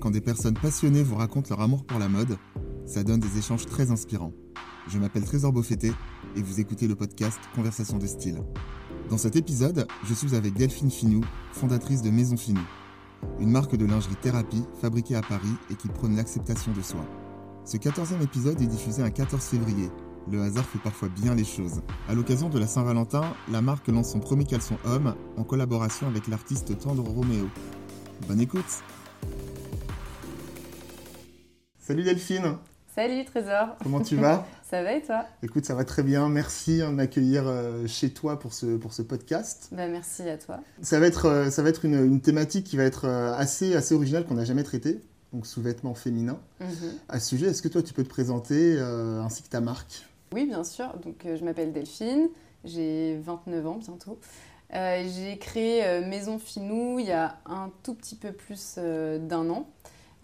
Quand des personnes passionnées vous racontent leur amour pour la mode, ça donne des échanges très inspirants. Je m'appelle Trésor Beaufetté et vous écoutez le podcast Conversation de style. Dans cet épisode, je suis avec Delphine Finou, fondatrice de Maison Finou, une marque de lingerie thérapie fabriquée à Paris et qui prône l'acceptation de soi. Ce 14e épisode est diffusé un 14 février. Le hasard fait parfois bien les choses. À l'occasion de la Saint-Valentin, la marque lance son premier caleçon homme en collaboration avec l'artiste Tendre Roméo. Bonne écoute Salut Delphine Salut Trésor Comment tu vas? Ça va et toi? Écoute, ça va très bien. Merci de m'accueillir euh, chez toi pour ce, pour ce podcast. bah, Merci à toi. Ça va être, euh, ça va être une, une thématique qui va être euh, assez, assez originale qu'on n'a jamais traitée, donc sous-vêtements féminins. Mhm. À ce sujet, est-ce que toi tu peux te présenter euh, ainsi que ta marque? Oui, bien sûr. Donc, euh, je m'appelle Delphine, j'ai 29 ans bientôt. Euh, j'ai créé Maison Finou il y a un tout petit peu plus d'un an.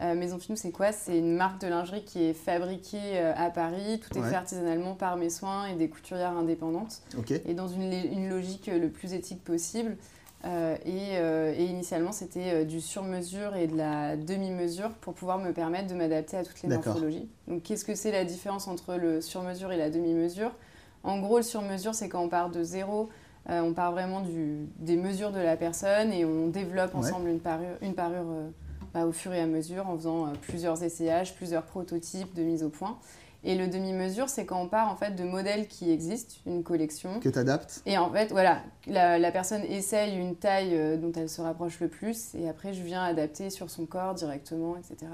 Euh, Maison Finou, c'est quoi? C'est une marque de lingerie qui est fabriquée euh, à Paris. Tout est Ouais. fait artisanalement par mes soins et des couturières indépendantes. Et dans une, une logique euh, le plus éthique possible. Euh, et, et initialement, c'était du sur-mesure et de la demi-mesure pour pouvoir me permettre de m'adapter à toutes les morphologies. Donc, qu'est-ce que c'est la différence entre le sur-mesure et la demi-mesure? En gros, le sur-mesure, c'est quand on part de zéro, on part vraiment du, des mesures de la personne et on développe Ouais. ensemble une parure, une parure bah, au fur et à mesure en faisant euh, plusieurs essayages, plusieurs prototypes de mise au point. Et le demi-mesure, c'est quand on part en fait de modèles qui existent, une collection, Que t'adaptes et en fait, voilà, la, la personne essaye une taille euh, dont elle se rapproche le plus, et après, je viens adapter sur son corps directement, etc.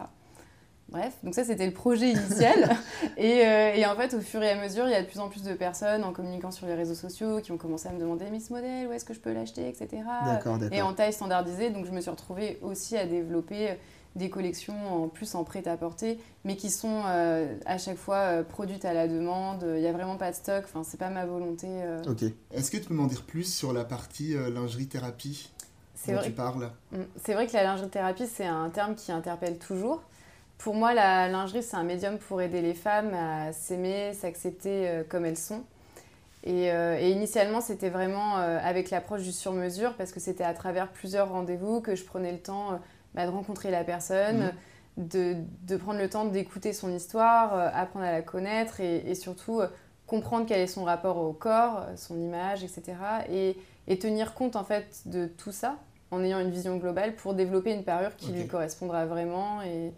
Bref, donc ça, c'était le projet initial. et, euh, et en fait, au fur et à mesure, il y a de plus en plus de personnes en communiquant sur les réseaux sociaux qui ont commencé à me demander Mais ce modèle, où est-ce que je peux l'acheter, etc. D'accord, Et d'accord. en taille standardisée, donc je me suis retrouvée aussi à développer des collections en plus en prêt-à-porter, mais qui sont euh, à chaque fois euh, produites à la demande. Il n'y a vraiment pas de stock, enfin, c'est pas ma volonté. euh, Ok. Est-ce que tu peux m'en dire plus sur la partie euh, lingerie thérapie C'est dont vrai, tu parles? Mm. c'est vrai que la lingerie thérapie, c'est un terme qui interpelle toujours. Pour moi, la lingerie, c'est un médium pour aider les femmes à s'aimer, s'accepter euh, comme elles sont. Et, euh, et initialement, c'était vraiment euh, avec l'approche du sur-mesure, parce que c'était à travers plusieurs rendez-vous que je prenais le temps euh, bah, de rencontrer la personne, de, de prendre le temps d'écouter son histoire, apprendre à la connaître et, et surtout comprendre quel est son rapport au corps, son image, etc. Et, et tenir compte en fait de tout ça en ayant une vision globale pour développer une parure qui lui correspondra vraiment. Et,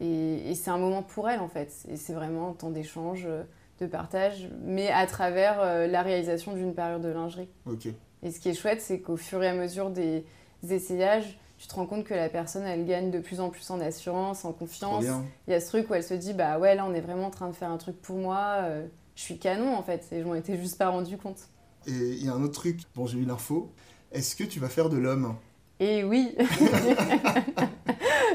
et, et c'est un moment pour elle en fait. Et c'est vraiment un temps d'échange, euh, de partage, mais à travers euh, la réalisation d'une parure de lingerie. Ok. Et ce qui est chouette, c'est qu'au fur et à mesure des essayages, tu te rends compte que la personne, elle gagne de plus en plus en assurance, en confiance. Il y a ce truc où elle se dit, bah ouais, là, on est vraiment en train de faire un truc pour moi. euh, je suis canon, en fait. Et je m'en étais juste pas rendu compte. Et il y a un autre truc, bon j'ai eu l'info. Est-ce que tu vas faire de l'homme? Et oui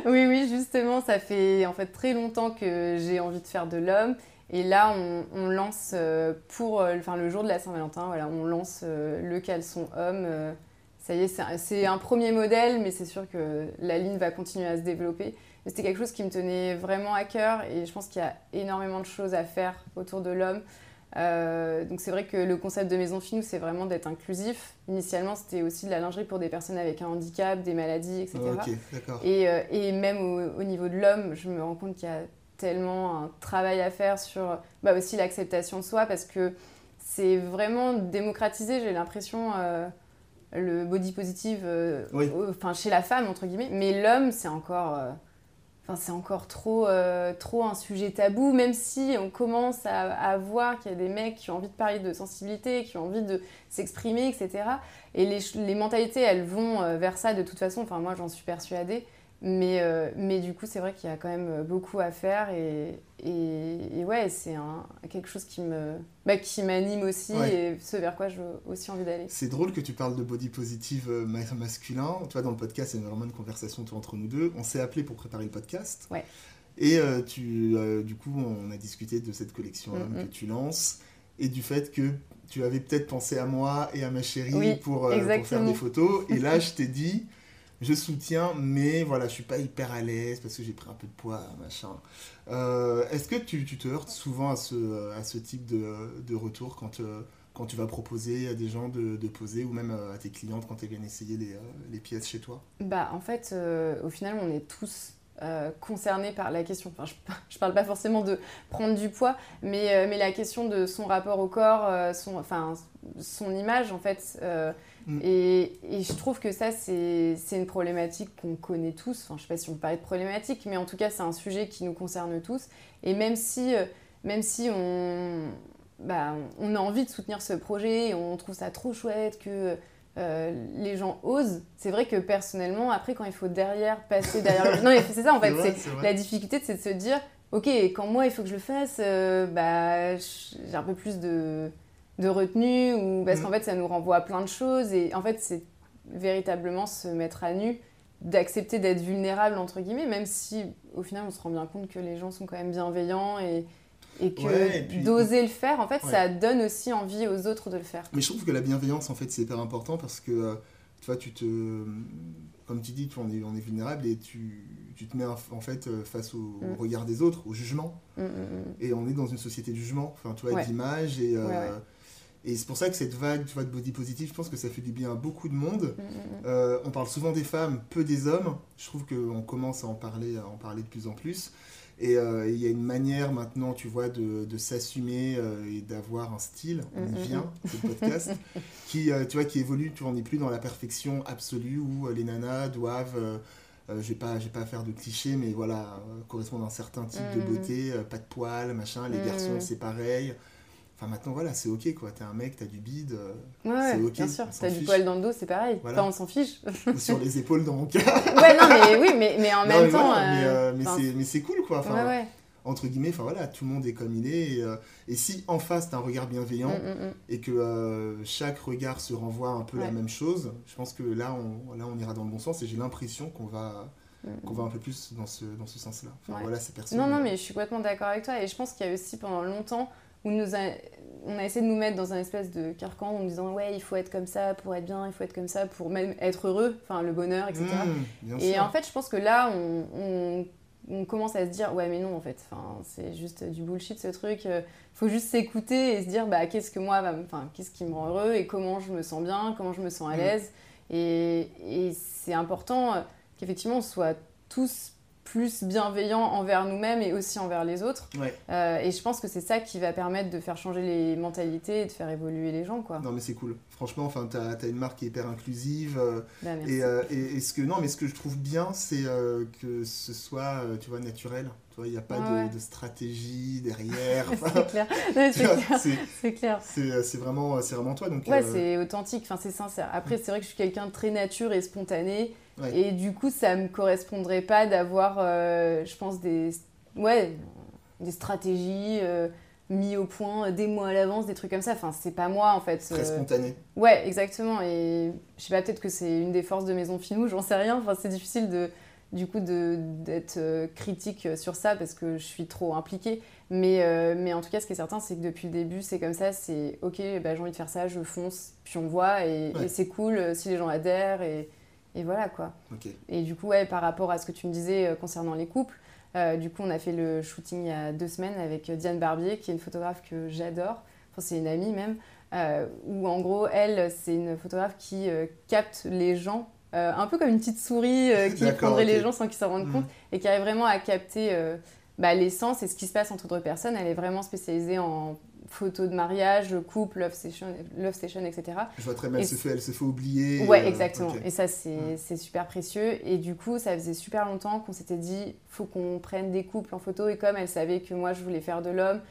Oui, oui, justement, ça fait en fait très longtemps que j'ai envie de faire de l'homme. Et là, on, lance euh, pour euh, enfin, le jour de la Saint-Valentin, voilà, on lance euh, le caleçon homme. ça y est, c'est un- un premier modèle, mais c'est sûr que la ligne va continuer à se développer. C'était quelque chose qui me tenait vraiment à cœur et je pense qu'il y a énormément de choses à faire autour de l'homme. Euh, donc c'est vrai que le concept de Maison Finou, c'est vraiment d'être inclusif. Initialement, c'était aussi de la lingerie pour des personnes avec un handicap, des maladies, etc. Et, euh, et même au, au niveau de l'homme, je me rends compte qu'il y a tellement un travail à faire sur bah, aussi l'acceptation de soi parce que c'est vraiment démocratisé, j'ai l'impression, euh, le body positive Oui. enfin, chez la femme, entre guillemets. Mais l'homme, c'est encore, c'est encore trop, euh, trop un sujet tabou, même si on commence à, voir qu'il y a des mecs qui ont envie de parler de sensibilité, qui ont envie de s'exprimer, etc. Et les, les mentalités, elles vont euh, vers ça de toute façon. Enfin, moi, j'en suis persuadée. Mais, euh, mais du coup, c'est vrai qu'il y a quand même euh, beaucoup à faire. Et, et, et ouais, c'est quelque chose qui me bah, qui m'anime aussi Ouais. et ce vers quoi j'ai aussi envie d'aller. C'est drôle que tu parles de body positive euh, ma- masculin. Tu vois, dans le podcast, c'est vraiment une conversation toi, entre nous deux. On s'est appelé pour préparer le podcast. Ouais. Et euh, tu, euh, du coup, on a discuté de cette collection Mhm. que tu lances et du fait que tu avais peut-être pensé à moi et à ma chérie Oui, pour, pour faire des photos. Et là, je t'ai dit, je soutiens, mais voilà, je suis pas hyper à l'aise parce que j'ai pris un peu de poids, machin. Euh, Est-ce que tu, tu te heurtes souvent à ce, à ce type de, de retour quand, euh, quand tu vas proposer à des gens de, de poser ou même euh, à tes clientes quand elles viennent essayer les, euh, les pièces chez toi? Bah, en fait, euh, au final, on est tous euh, concernés par la question. Enfin, je, ne parle pas forcément de prendre du poids, mais, euh, mais la question de son rapport au corps, euh, son, enfin, son image en fait. Mm. Et, et, je trouve que ça, c'est une problématique qu'on connaît tous. Enfin, je sais pas si on peut parler de problématique, mais en tout cas, c'est un sujet qui nous concerne tous. Et même si, même si on, bah, on a envie de soutenir ce projet, on trouve ça trop chouette que euh, les gens osent. C'est vrai que personnellement, après, quand il faut derrière passer derrière. non, c'est ça en fait. la difficulté, c'est de se dire, ok, quand moi il faut que je le fasse, euh, bah, j'ai un peu plus de, de retenue ou parce mm. qu'en fait, ça nous renvoie à plein de choses et en fait, c'est véritablement se mettre à nu, d'accepter d'être vulnérable entre guillemets, même si au final, on se rend bien compte que les gens sont quand même bienveillants et et que d'oser le faire, en fait, ça donne aussi envie aux autres de le faire. Mais je trouve que la bienveillance, en fait, c'est hyper important parce que, euh, tu vois, tu te... Comme tu dis, on est, on est vulnérable et tu, tu te mets en fait euh, face au, mm. regard des autres, au jugement. Mm, et on est dans une société de jugement, enfin, tu vois, d'image et... Euh, et c'est pour ça que cette vague tu vois, de body positive, je pense que ça fait du bien à beaucoup de monde. on parle souvent des femmes, peu des hommes. Je trouve qu'on commence à en parler, à en parler de plus en plus. Euh, et il y a une manière maintenant, tu vois, de, de s'assumer euh, et d'avoir un style, on y mm, mm, vient, mm. ce podcast, qui, euh, tu vois, qui évolue, tu vois, on n'est plus dans la perfection absolue où les nanas doivent, je vais pas, à faire de clichés, mais voilà, correspondre à un certain type de beauté, pas de poils, machin, les garçons c'est pareil. Enfin, maintenant, voilà, c'est ok, quoi. T'es un mec, t'as du bide, euh, ouais, c'est ok. Bien sûr, t'as du poil dans le dos, c'est pareil. Enfin, on s'en fiche. Ou sur les épaules, dans mon cas. ouais, non, mais oui, mais, mais en même temps. Euh, mais, c'est cool, quoi. Enfin, entre guillemets, enfin voilà, tout le monde est comme il est. Et, euh, si en face, t'as un regard bienveillant mm, mm, mm. et que chaque regard se renvoie un peu la même chose, je pense que là, on, là, on ira dans le bon sens et j'ai l'impression qu'on va qu'on va un peu plus dans ce, dans ce sens-là. Enfin, voilà, c'est personnel. Non, non, mais je suis complètement d'accord avec toi. Et je pense qu'il y a aussi pendant longtemps où nous on a essayé de nous mettre dans un espèce de carcan en nous disant ouais il faut être comme ça pour être bien, il faut être comme ça pour même être heureux, enfin le bonheur, etc. Mmh, et en fait je pense que là on, on, commence à se dire ouais mais non en fait, enfin, c'est juste du bullshit ce truc, il faut juste s'écouter et se dire bah qu'est-ce que moi, enfin qu'est-ce qui me rend heureux et comment je me sens bien, comment je me sens à mmh. l'aise. Et, et c'est important qu'effectivement on soit tous plus bienveillant envers nous-mêmes et aussi envers les autres. Euh, et je pense que c'est ça qui va permettre de faire changer les mentalités et de faire évoluer les gens. Quoi. Non, mais c'est cool. Franchement, enfin, tu as, une marque qui est hyper inclusive. Euh, bah, euh, et, et, ce que, non, mais ce que je trouve bien, c'est que ce soit tu vois, naturel. Il n'y a pas de, stratégie derrière. c'est clair. C'est clair. C'est vraiment, vraiment toi. Donc, ouais, c'est authentique, enfin, c'est sincère. Après, c'est vrai que je suis quelqu'un de très nature et spontané. Et du coup, ça me correspondrait pas d'avoir, euh, je pense, des, ouais, des stratégies euh, mises au point des mois à l'avance, des trucs comme ça. Enfin, c'est pas moi en fait. Très spontané. Ouais, exactement. Et je sais pas, peut-être que c'est une des forces de Maison Finou, j'en sais rien. Enfin, c'est difficile de, du coup, d'être euh, critique sur ça parce que je suis trop impliquée. Mais, mais en tout cas, ce qui est certain, c'est que depuis le début, c'est comme ça. C'est ok, bah, j'ai envie de faire ça, je fonce, puis on voit. Et, et c'est cool si les gens adhèrent. Et, et voilà quoi. Et du coup, ouais, par rapport à ce que tu me disais euh, concernant les couples, euh, du coup, on a fait le shooting il y a deux semaines avec euh, Diane Barbier, qui est une photographe que j'adore. Enfin, c'est une amie même. où en gros, elle, c'est une photographe qui capte les gens, un peu comme une petite souris qui prendrait les gens sans qu'ils s'en rendent mhm. compte, et qui arrive vraiment à capter bah, l'essence et ce qui se passe entre deux personnes. Elle est vraiment spécialisée en photos de mariage, couple, love station, love station etc. Je vois très bien, elle, se fait, elle se fait oublier. Ouais, euh, exactement. Et ça, c'est super précieux. Et du coup, ça faisait super longtemps qu'on s'était dit, faut qu'on prenne des couples en photo. Et comme elle savait que moi, je voulais faire de l'homme,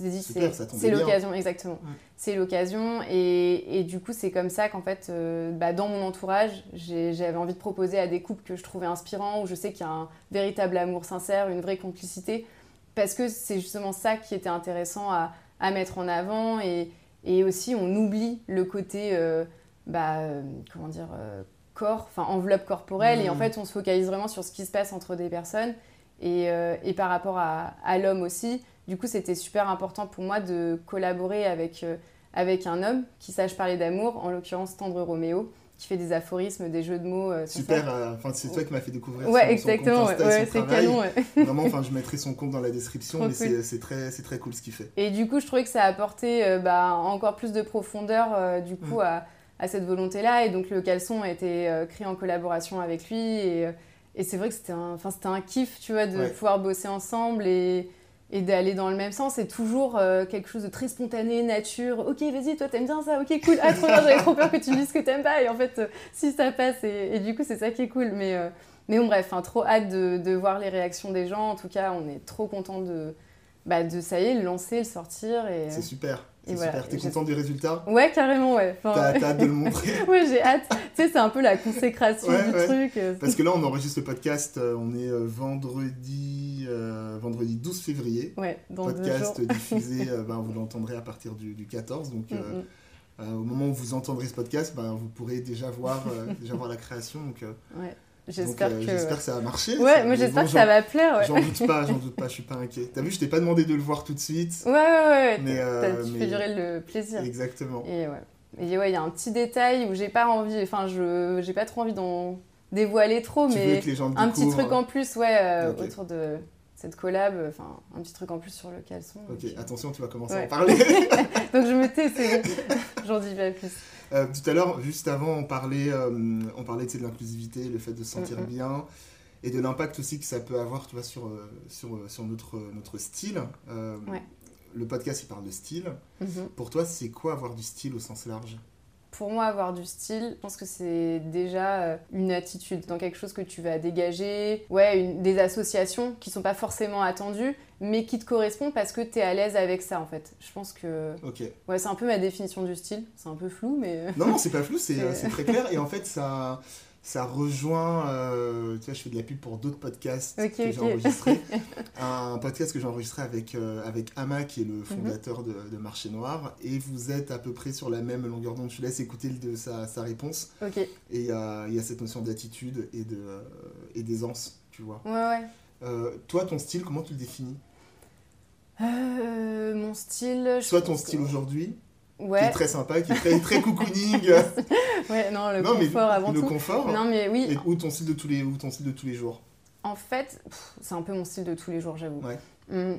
dit, c'est l'occasion, exactement. C'est l'occasion. Et, et, du coup, c'est comme ça qu'en fait, euh, bah, dans mon entourage, j'avais envie de proposer à des couples que je trouvais inspirants, où je sais qu'il y a un véritable amour sincère, une vraie complicité. Parce que c'est justement ça qui était intéressant à, à mettre en avant et, et aussi on oublie le côté euh, bah, euh, comment dire corps, enfin enveloppe corporelle et en mmh. fait on se focalise vraiment sur ce qui se passe entre des personnes et, et par rapport à, à l'homme aussi. Du coup c'était super important pour moi de collaborer avec, avec un homme qui sache parler d'amour, en l'occurrence Tendre Roméo qui fait des aphorismes, des jeux de mots. Euh, Super, euh, c'est toi qui m'as fait découvrir ouais, exactement, ouais, c'est canon. Vraiment, enfin je mettrai son compte dans la description, mais c'est très, très cool ce qu'il fait. Et du coup, je trouvais que ça a apporté euh, bah, encore plus de profondeur du coup mm. à, à, cette volonté-là. Et donc le caleçon a été créé en collaboration avec lui et, et c'est vrai que c'était un, un kiff, tu vois, de pouvoir bosser ensemble et, et d'aller dans le même sens. C'est toujours euh, quelque chose de très spontané, nature. Ok, vas-y, toi, t'aimes bien ça? Ok, cool. Ah, trop bien, j'avais trop peur que tu me dises que t'aimes pas. Et en fait, euh, si ça passe, et, du coup, c'est ça qui est cool. Mais, euh, mais bon, bref, hein, trop hâte de, voir les réactions des gens. En tout cas, on est trop content de, bah, de ça y est, le lancer, le sortir. Et... C'est super. C'est super. T'es content du résultat Ouais, carrément, ouais. T'as hâte de le montrer? Ouais, j'ai hâte. tu sais, c'est un peu la consécration du truc. Euh, Parce que là, on enregistre le podcast, euh, on est euh, vendredi, vendredi 12 février. Ouais, dans podcast diffusé, ben, vous l'entendrez à partir du, 14. Donc, mm, mm. au moment où vous entendrez ce podcast, ben, vous pourrez déjà voir, déjà voir la création. Donc, ouais. J'espère euh, que... J'espère que ça va marcher. Ouais, moi j'espère que ça va plaire. Ouais. J'en doute pas, j'en doute pas, je suis pas inquiet. T'as vu, je t'ai pas demandé de le voir tout de suite. Ouais, ouais, ouais. Mais, euh, tu fais durer le plaisir. Exactement. Et ouais. Et ouais, il y a un petit détail où j'ai pas envie, enfin, je j'ai pas trop envie d'en dévoiler trop, tu mais un petit truc en plus, ouais, euh, autour de cette collab, enfin, un petit truc en plus sur le caleçon. Ok, attention, tu vas commencer à en parler. donc je me tais, c'est. J'en dis pas plus. Euh, tout à l'heure, juste avant, on parlait, euh, on parlait de l'inclusivité, le fait de se sentir bien et de l'impact aussi que ça peut avoir tu vois, sur, euh, sur, sur notre, notre style. Le podcast, il parle de style. Mhm. Pour toi, c'est quoi avoir du style au sens large? Pour moi, avoir du style, je pense que c'est déjà euh, une attitude dans quelque chose que tu vas dégager. Ouais, des associations qui sont pas forcément attendues, mais qui te correspondent parce que tu es à l'aise avec ça, en fait. Je pense que. Ok. Ouais, c'est un peu ma définition du style. C'est un peu flou, mais. Non, non, c'est pas flou, c'est très clair. Et en fait, ça ça rejoint, euh, tu vois, je fais de la pub pour d'autres podcasts que j'ai enregistrés. un podcast que j'ai enregistré avec, euh, avec Ama, qui est le mhm. fondateur de, de, Marché Noir, et vous êtes à peu près sur la même longueur d'onde. Je laisse écouter de sa, sa réponse. Et il y a, y a, cette notion d'attitude et de euh, et d'aisance, tu vois. Ouais, ouais. toi, ton style, comment tu le définis? Mon style... Soit ton style aujourd'hui, qui est très sympa, qui est très, très cocooning. ouais, non, le confort avant le tout. Le confort. Non, mais oui. Et, ou ton style de tous les, ou ton style de tous les jours? En fait, c'est un peu mon style de tous les jours, j'avoue. Ouais. Hum,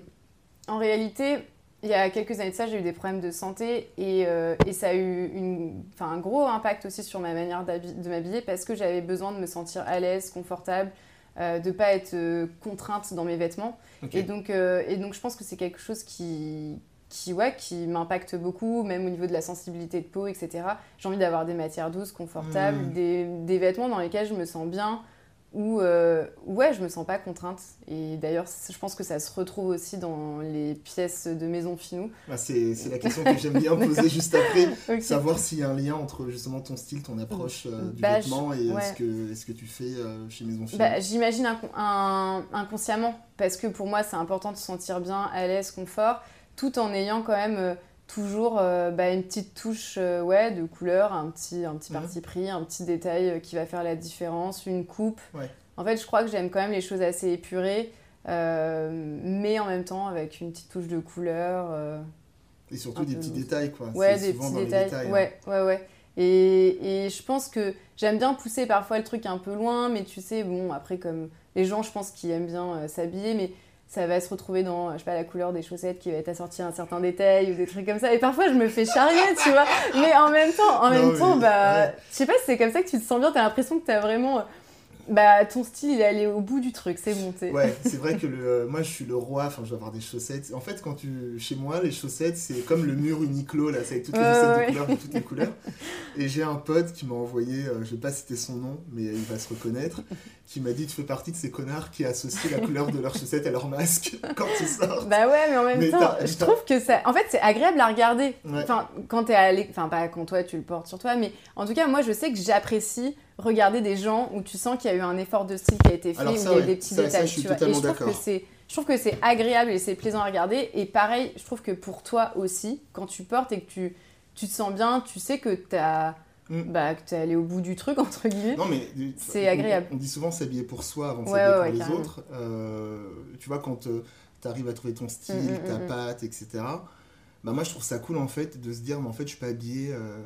en réalité, il y a quelques années de ça, j'ai eu des problèmes de santé et, euh, et ça a eu une, un gros impact aussi sur ma manière de m'habiller parce que j'avais besoin de me sentir à l'aise, confortable, euh, de ne pas être euh, contrainte dans mes vêtements. Et, donc, et donc, je pense que c'est quelque chose qui, qui, ouais, qui m'impacte beaucoup, même au niveau de la sensibilité de peau, etc. J'ai envie d'avoir des matières douces, confortables, hmm. des, des, vêtements dans lesquels je me sens bien, où euh, ouais, je me sens pas contrainte. Et d'ailleurs, je pense que ça se retrouve aussi dans les pièces de Maison Finou. Bah, c'est la question que j'aime bien poser juste après, savoir s'il y a un lien entre justement ton style, ton approche euh, du bah, vêtement et ce, que, ce que tu fais euh, chez Maison Finou? Bah, J'imagine inconsciemment, parce que pour moi, c'est important de se sentir bien, à l'aise, confort tout en ayant quand même euh, toujours euh, bah, une petite touche euh, ouais, de couleur, un petit, un petit mhm. parti pris, un petit détail qui va faire la différence, une coupe. En fait, je crois que j'aime quand même les choses assez épurées, mais en même temps avec une petite touche de couleur. et surtout des petits détails, quoi. Ouais, des petits détails. Hein. ouais, ouais, ouais. Et, et, je pense que j'aime bien pousser parfois le truc un peu loin, mais tu sais, bon, après, comme les gens, je pense qu'ils aiment bien s'habiller, mais ça va se retrouver dans, je sais pas, la couleur des chaussettes qui va être assortie à un certain détail ou des trucs comme ça. Et parfois, je me fais charrier, tu vois. Mais en même temps, en même temps, bah, je sais pas si c'est comme ça que tu te sens bien. T'as l'impression que t'as vraiment bah, ton style, il est allé au bout du truc, c'est monté. Ouais, c'est vrai que le, euh, moi, je suis le roi, enfin, je dois avoir des chaussettes. En fait, quand tu, chez moi, les chaussettes, c'est comme le mur Uniqlo, là, c'est avec toutes les chaussettes de couleurs, de toutes les couleurs. Et j'ai un pote qui m'a envoyé, euh, je vais pas citer son nom, mais il va se reconnaître, qui m'a dit, tu fais partie de ces connards qui associent la couleur de leurs chaussettes à leur masque quand ils sortent. Bah ouais, mais en même temps, je trouve que ça, en fait, c'est agréable à regarder. Enfin, quand t'es allé, enfin, pas quand toi, tu le portes sur toi, mais en tout cas, moi, je sais que j'apprécie regarder des gens où tu sens qu'il y a eu un effort de style qui a été fait, où il y a eu des petits détails. je tu vois. Et je trouve que c'est je trouve que c'est agréable et c'est plaisant à regarder. Et pareil, je trouve que pour toi aussi, quand tu portes et que tu, tu te sens bien, tu sais que tu as. Mm. Bah, que es allé au bout du truc, entre guillemets. Non, mais c'est agréable. On, dit souvent s'habiller pour soi avant de s'habiller pour les autres. Euh, tu vois, quand euh, tu arrives à trouver ton style, mm, mm, ta patte, etc. Bah, moi, je trouve ça cool en fait de se dire, mais en fait, je suis pas habillé euh,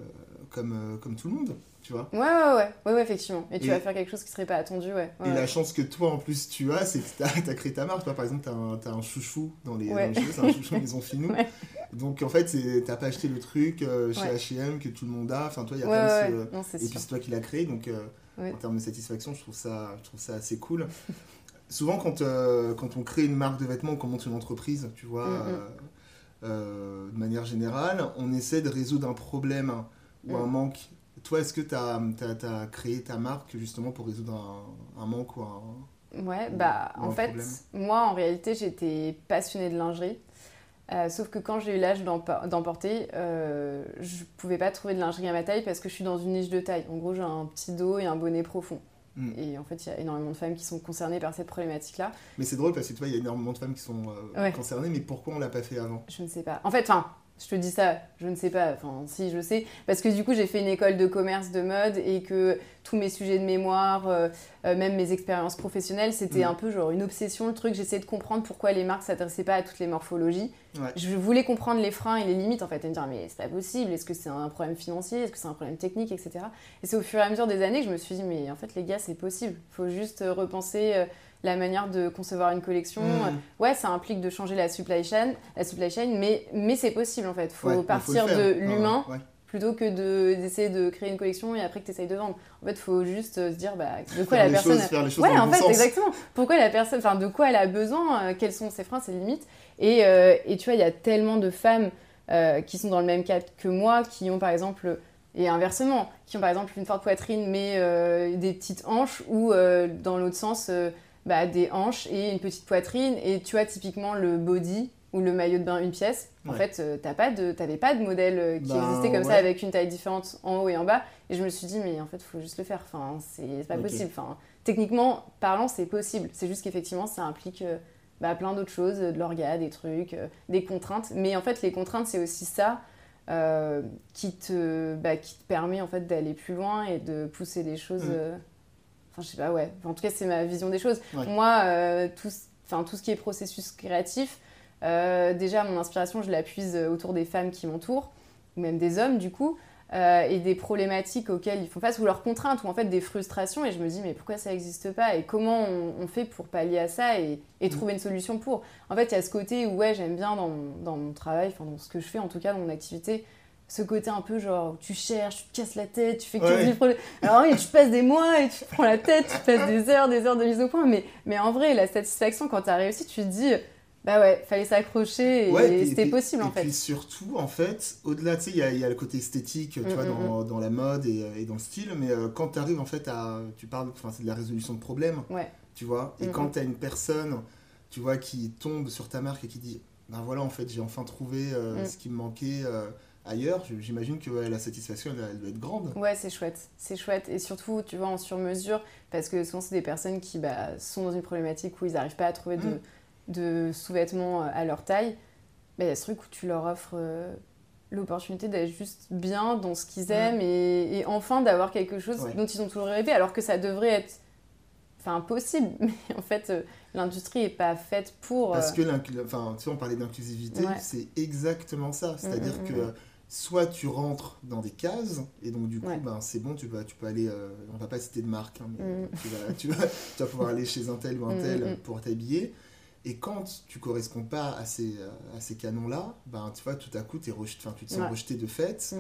comme, comme tout le monde tu vois. Ouais, ouais, ouais, ouais, effectivement. Et tu vas faire quelque chose qui serait pas attendu, ouais. et la chance que toi, en plus, tu as, c'est que tu as, créé ta marque. Toi, par exemple, tu as, un chouchou dans les, c'est un chouchou Maison Finou. Donc, en fait, tu pas acheté le truc euh, chez H&M que tout le monde a. Enfin, toi, il y a pas ce... Et puis, c'est toi qui l'as créé, donc... Euh, en termes de satisfaction. Je trouve ça, je trouve ça assez cool. Souvent, quand, euh, quand on crée une marque de vêtements, qu'on monte une entreprise, tu vois, mm, mm. Euh, de manière générale, on essaie de résoudre un problème ou un manque. Toi, est-ce que tu as, as, créé ta marque justement pour résoudre un, un manque ou un. Ouais, bah en fait, moi en réalité, j'étais passionnée de lingerie. Euh, sauf que quand j'ai eu l'âge d'emporter, euh, je pouvais pas trouver de lingerie à ma taille parce que je suis dans une niche de taille. En gros, j'ai un petit dos et un bonnet profond. Mm. Et en fait, il y a énormément de femmes qui sont concernées par cette problématique-là. Mais c'est drôle parce que tu vois, il y a énormément de femmes qui sont euh, concernées, mais pourquoi on l'a pas fait avant? Je ne sais pas. En fait, enfin, je te dis ça, je ne sais pas, enfin si je sais, parce que du coup j'ai fait une école de commerce de mode et que tous mes sujets de mémoire, euh, euh, même mes expériences professionnelles, c'était mm. un peu genre une obsession, le truc, j'essayais de comprendre pourquoi les marques s'adressaient pas à toutes les morphologies. Je voulais comprendre les freins et les limites en fait, et me dire mais c'est pas possible, est-ce que c'est un problème financier, est-ce que c'est un problème technique, etc. Et c'est au fur et à mesure des années que je me suis dit mais en fait les gars c'est possible, il faut juste repenser la manière de concevoir une collection. Hmm. Ouais, ça implique de changer la supply chain, la supply chain mais, mais c'est possible en fait. Il faut partir de l'humain plutôt que d'essayer de, créer une collection et après que tu essayes de vendre. En fait, il faut juste euh, se dire bah, de quoi la personne. ouais, en fait, exactement. Pourquoi la personne, enfin, de quoi elle a besoin, euh, quels sont ses freins, ses limites. Et, euh, et tu vois, il y a tellement de femmes qui sont dans le même cadre que moi, qui ont par exemple et inversement, qui ont par exemple une forte poitrine mais des petites hanches ou dans l'autre sens bah, des hanches et une petite poitrine. Et tu vois, typiquement, le body ou le maillot de bain une pièce, en fait, euh, tu pas de, t'avais pas de modèle euh, qui ben, existait comme ça avec une taille différente en haut et en bas. Et je me suis dit, mais en fait, il faut juste le faire. Enfin, c'est pas possible. Enfin, techniquement parlant, c'est possible. C'est juste qu'effectivement, ça implique euh, bah, plein d'autres choses, de l'orga, des trucs, des contraintes. Mais en fait, les contraintes, c'est aussi ça. qui, te, bah, qui te permet en fait d'aller plus loin et de pousser des choses mm. Enfin, je sais pas, ouais. En tout cas, c'est ma vision des choses. Moi, euh, tout, tout ce qui est processus créatif, euh, déjà, mon inspiration, je la puise autour des femmes qui m'entourent, ou même des hommes, du coup, euh, et des problématiques auxquelles ils font face, ou leurs contraintes, ou en fait des frustrations. Et je me dis, mais pourquoi ça n'existe pas Et comment on, fait pour pallier à ça et, et mm. trouver une solution pour? En fait, il y a ce côté où, ouais, j'aime bien dans, dans mon travail, enfin, dans ce que je fais, en tout cas, dans mon activité, ce côté un peu genre tu cherches, tu te casses la tête, tu fais que Alors oui, tu passes des mois et tu te prends la tête, tu passes des heures, des heures de mise au point. Mais, mais en vrai, la satisfaction quand tu as réussi, tu te dis bah ouais, fallait s'accrocher et, c'était possible en fait. Et puis surtout, en fait, au-delà, tu sais, il y, y, a le côté esthétique, tu mm, vois, mm, dans, mm. dans, la mode et, et, dans le style, mais euh, quand tu arrives en fait à. Tu parles, enfin, c'est de la résolution de problèmes, ouais. tu vois, et quand tu as une personne, tu vois, qui tombe sur ta marque et qui dit, ben voilà, en fait, j'ai enfin trouvé euh, ce qui me manquait. Euh, ailleurs, j'imagine que la satisfaction, elle, doit être grande. Ouais, c'est chouette. C'est chouette. Et surtout, tu vois, en sur-mesure, parce que souvent, c'est des personnes qui bah, sont dans une problématique où ils n'arrivent pas à trouver de, mm. de sous-vêtements euh, à leur taille. Bah, il y a ce truc où tu leur offres euh, l'opportunité d'être juste bien dans ce qu'ils aiment et, enfin d'avoir quelque chose dont ils ont toujours rêvé, alors que ça devrait être enfin possible mais en fait euh, l'industrie est pas faite pour parce que enfin tu sais on parlait d'inclusivité c'est exactement ça c'est à dire mm, mm, que soit tu rentres dans des cases et donc du coup ben, c'est bon tu vas tu peux aller euh, on va pas citer de marque hein, mais mm. tu, vas, tu, vas, tu, vas, pouvoir aller chez un tel ou un mm, tel mm, pour t'habiller. Et quand tu corresponds pas à ces, à ces canons là ben tu vois tout à coup es rejeté, tu te sens rejeté de fait.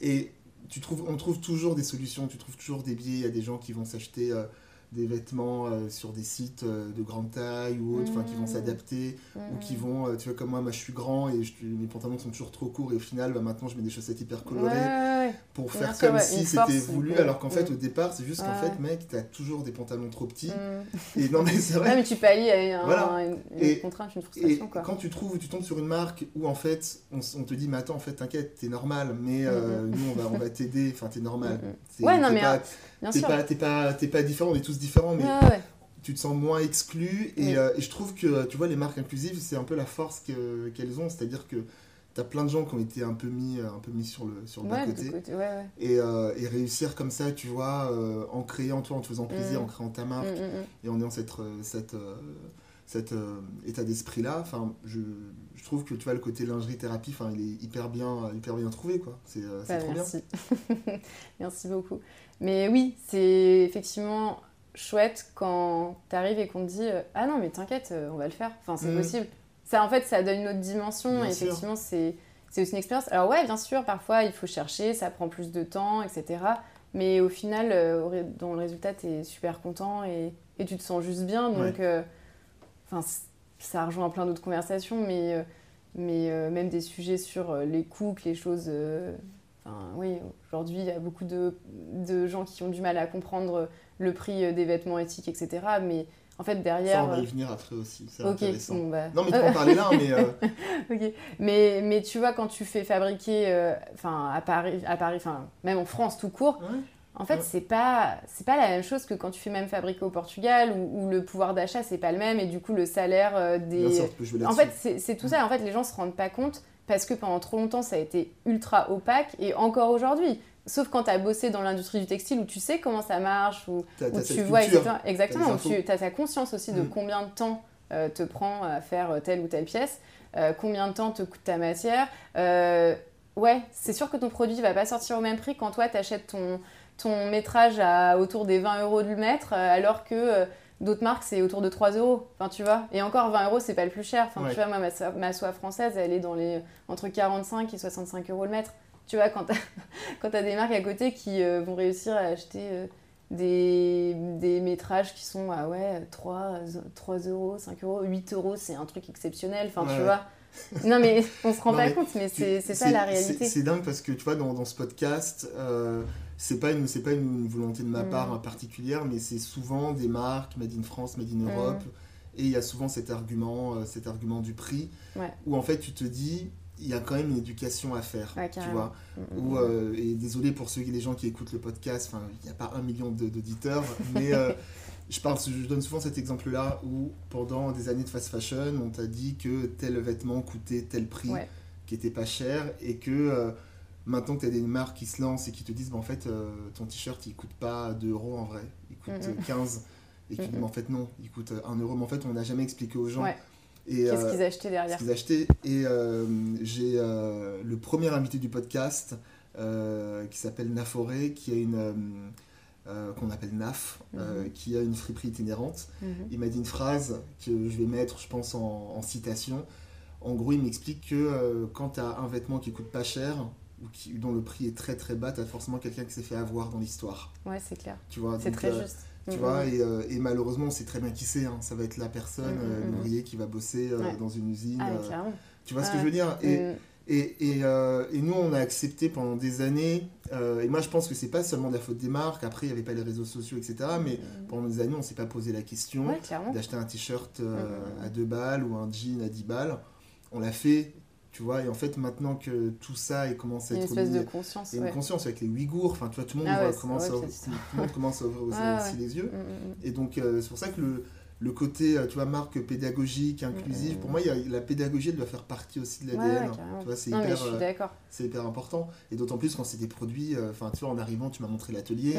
Et tu trouves on trouve toujours des solutions tu trouves toujours des biais il y a des gens qui vont s'acheter euh, des vêtements euh, sur des sites euh, de grande taille ou autres, qui vont mmh. s'adapter ou qui mmh. vont, euh, tu vois, comme moi, moi je suis grand et mes pantalons sont toujours trop courts et au final, bah, maintenant je mets des chaussettes hyper colorées pour faire comme si c'était voulu, alors qu'en fait, mmh. au départ, c'est juste qu'en fait, mec, t'as toujours des pantalons trop petits. Et non, mais c'est vrai. mais tu pallies à une, une contrainte, une frustration. Et quand tu trouves, tu tombes sur une marque où en fait, on, te dit, mais attends, en fait, t'inquiète, t'es normal, mais nous, on va, on va t'aider, enfin, t'es normal. Ouais, non, mais. T'es pas, pas, pas différent, on est tous différents, mais tu te sens moins exclu. Euh, et, je trouve que, tu vois, les marques inclusives, c'est un peu la force qu'elles ont. C'est-à-dire que tu as plein de gens qui ont été un peu mis, un peu mis sur le, sur le bas côté. et, euh, et, réussir comme ça, tu vois, euh, en créant toi, en te faisant plaisir, mm. en créant ta marque, mm, mm, et en ayant cette, cette, cet état d'esprit-là, enfin, je, je, trouve que tu vois, le côté lingerie-thérapie, enfin, il est hyper bien, hyper bien trouvé, quoi. C'est bah, trop merci. bien. merci beaucoup. Mais oui, c'est effectivement chouette quand tu arrives et qu'on te dit euh, Ah non, mais t'inquiète, euh, on va le faire. Enfin, c'est mm. possible. Ça, en fait, ça donne une autre dimension. et effectivement, c'est aussi une expérience. Alors, ouais, bien sûr, parfois, il faut chercher, ça prend plus de temps, etc. Mais au final, euh, dans le résultat, tu es super content et, et, tu te sens juste bien. Donc, enfin, ça rejoint plein d'autres conversations, mais, euh, mais même des sujets sur les coûts, les choses. Enfin, oui, aujourd'hui, il y a beaucoup de, de, gens qui ont du mal à comprendre le prix des vêtements éthiques, etc. Mais en fait, derrière. Ça, on va y venir après aussi. C'est intéressant. Bah. Non, mais tu peux en parler là, mais. ok. Mais, mais tu vois, quand tu fais fabriquer, enfin, à Paris, à Paris, enfin, même en France tout court, en fait, c'est pas c'est pas la même chose que quand tu fais même fabriquer au Portugal où, le pouvoir d'achat c'est pas le même et du coup le salaire euh, des. en fait, c'est tout ça. En fait, les gens se rendent pas compte parce que pendant trop longtemps ça a été ultra opaque et encore aujourd'hui. Sauf quand tu as bossé dans l'industrie du textile où tu sais comment ça marche, où, tu vois exactement, où tu as ta conscience aussi de mm. combien de temps euh, te prend à faire telle ou telle pièce, euh, combien de temps te coûte ta matière. ouais, c'est sûr que ton produit va pas sortir au même prix quand toi tu achètes ton, ton métrage à autour des 20 euros du mètre, euh, alors que euh, d'autres marques, c'est autour de 3 euros. Enfin, tu vois. Et encore, 20 euros, c'est pas le plus cher. Enfin, tu vois, moi, ma soie, française, elle est dans les entre 45 et 65 euros le mètre. Tu vois, quand t'as as des marques à côté qui euh, vont réussir à acheter des, des, métrages qui sont à ouais, 3, 3 euros, 5 euros, 8 euros, c'est un truc exceptionnel. Enfin, tu vois. non, mais on se rend pas compte, mais c'est ça la réalité. C'est dingue parce que tu vois, dans, dans ce podcast, c'est pas une c'est pas une volonté de ma mm. part particulière mais c'est souvent des marques made in France made in mm. Europe et il y a souvent cet argument euh, cet argument du prix où en fait tu te dis il y a quand même une éducation à faire tu vois. Mm, euh, et désolé pour ceux les gens qui écoutent le podcast enfin il n'y a pas un million d'auditeurs mais euh, je, parle, je donne souvent cet exemple-là où pendant des années de fast fashion, on t'a dit que tel vêtement coûtait tel prix, qui était pas cher, et que Maintenant que tu as des marques qui se lancent et qui te disent, bah, en fait, euh, ton t-shirt, il coûte pas 2 euros en vrai, il coûte 15. Et tu dis, en fait, non, il coûte 1 euro. Mais en fait, on n'a jamais expliqué aux gens. Qu'est-ce euh, qu'ils achetaient derrière qu'ils achetaient. Et euh, j'ai le premier invité du podcast qui s'appelle Naforé, qui a une. qu'on appelle NAF, mhm. qui a une friperie itinérante. Mhm. Il m'a dit une phrase que je vais mettre, je pense, en, en citation. En gros, il m'explique que quand tu as un vêtement qui coûte pas cher, ou dont le prix est très très bas, tu as forcément quelqu'un qui s'est fait avoir dans l'histoire. Ouais, c'est clair. Tu vois, c'est très euh, juste. Tu vois, et, euh, et, malheureusement, on sait très bien qui c'est. Hein. Ça va être la personne, mm, mm, l'ouvrier qui va bosser euh, dans une usine. Ah, tu vois ce que je veux dire? Et, et, et, nous, on a accepté pendant des années. et moi, je pense que c'est pas seulement de la faute des marques. Après, il n'y avait pas les réseaux sociaux, etc. Mais pendant des années, on s'est pas posé la question d'acheter un t-shirt à 2 balles ou un jean à 10 balles. On l'a fait tu vois, et en fait, maintenant que tout ça est commence à être. Une espèce de conscience. Il y a une conscience avec les Ouïghours, enfin, tu vois, tout le monde, ah commence, à, tout le monde commence à ouvrir aussi, les yeux. Mm, mm, mm. Et donc, euh, c'est pour ça que le, le côté, euh, tu vois, marque pédagogique, inclusive, pour moi, il y a, la pédagogie, elle doit faire partie aussi de l'ADN. tu vois, c'est hyper, euh, c'est hyper important. Et d'autant plus quand c'est des produits, enfin, tu vois, en arrivant, tu m'as montré l'atelier.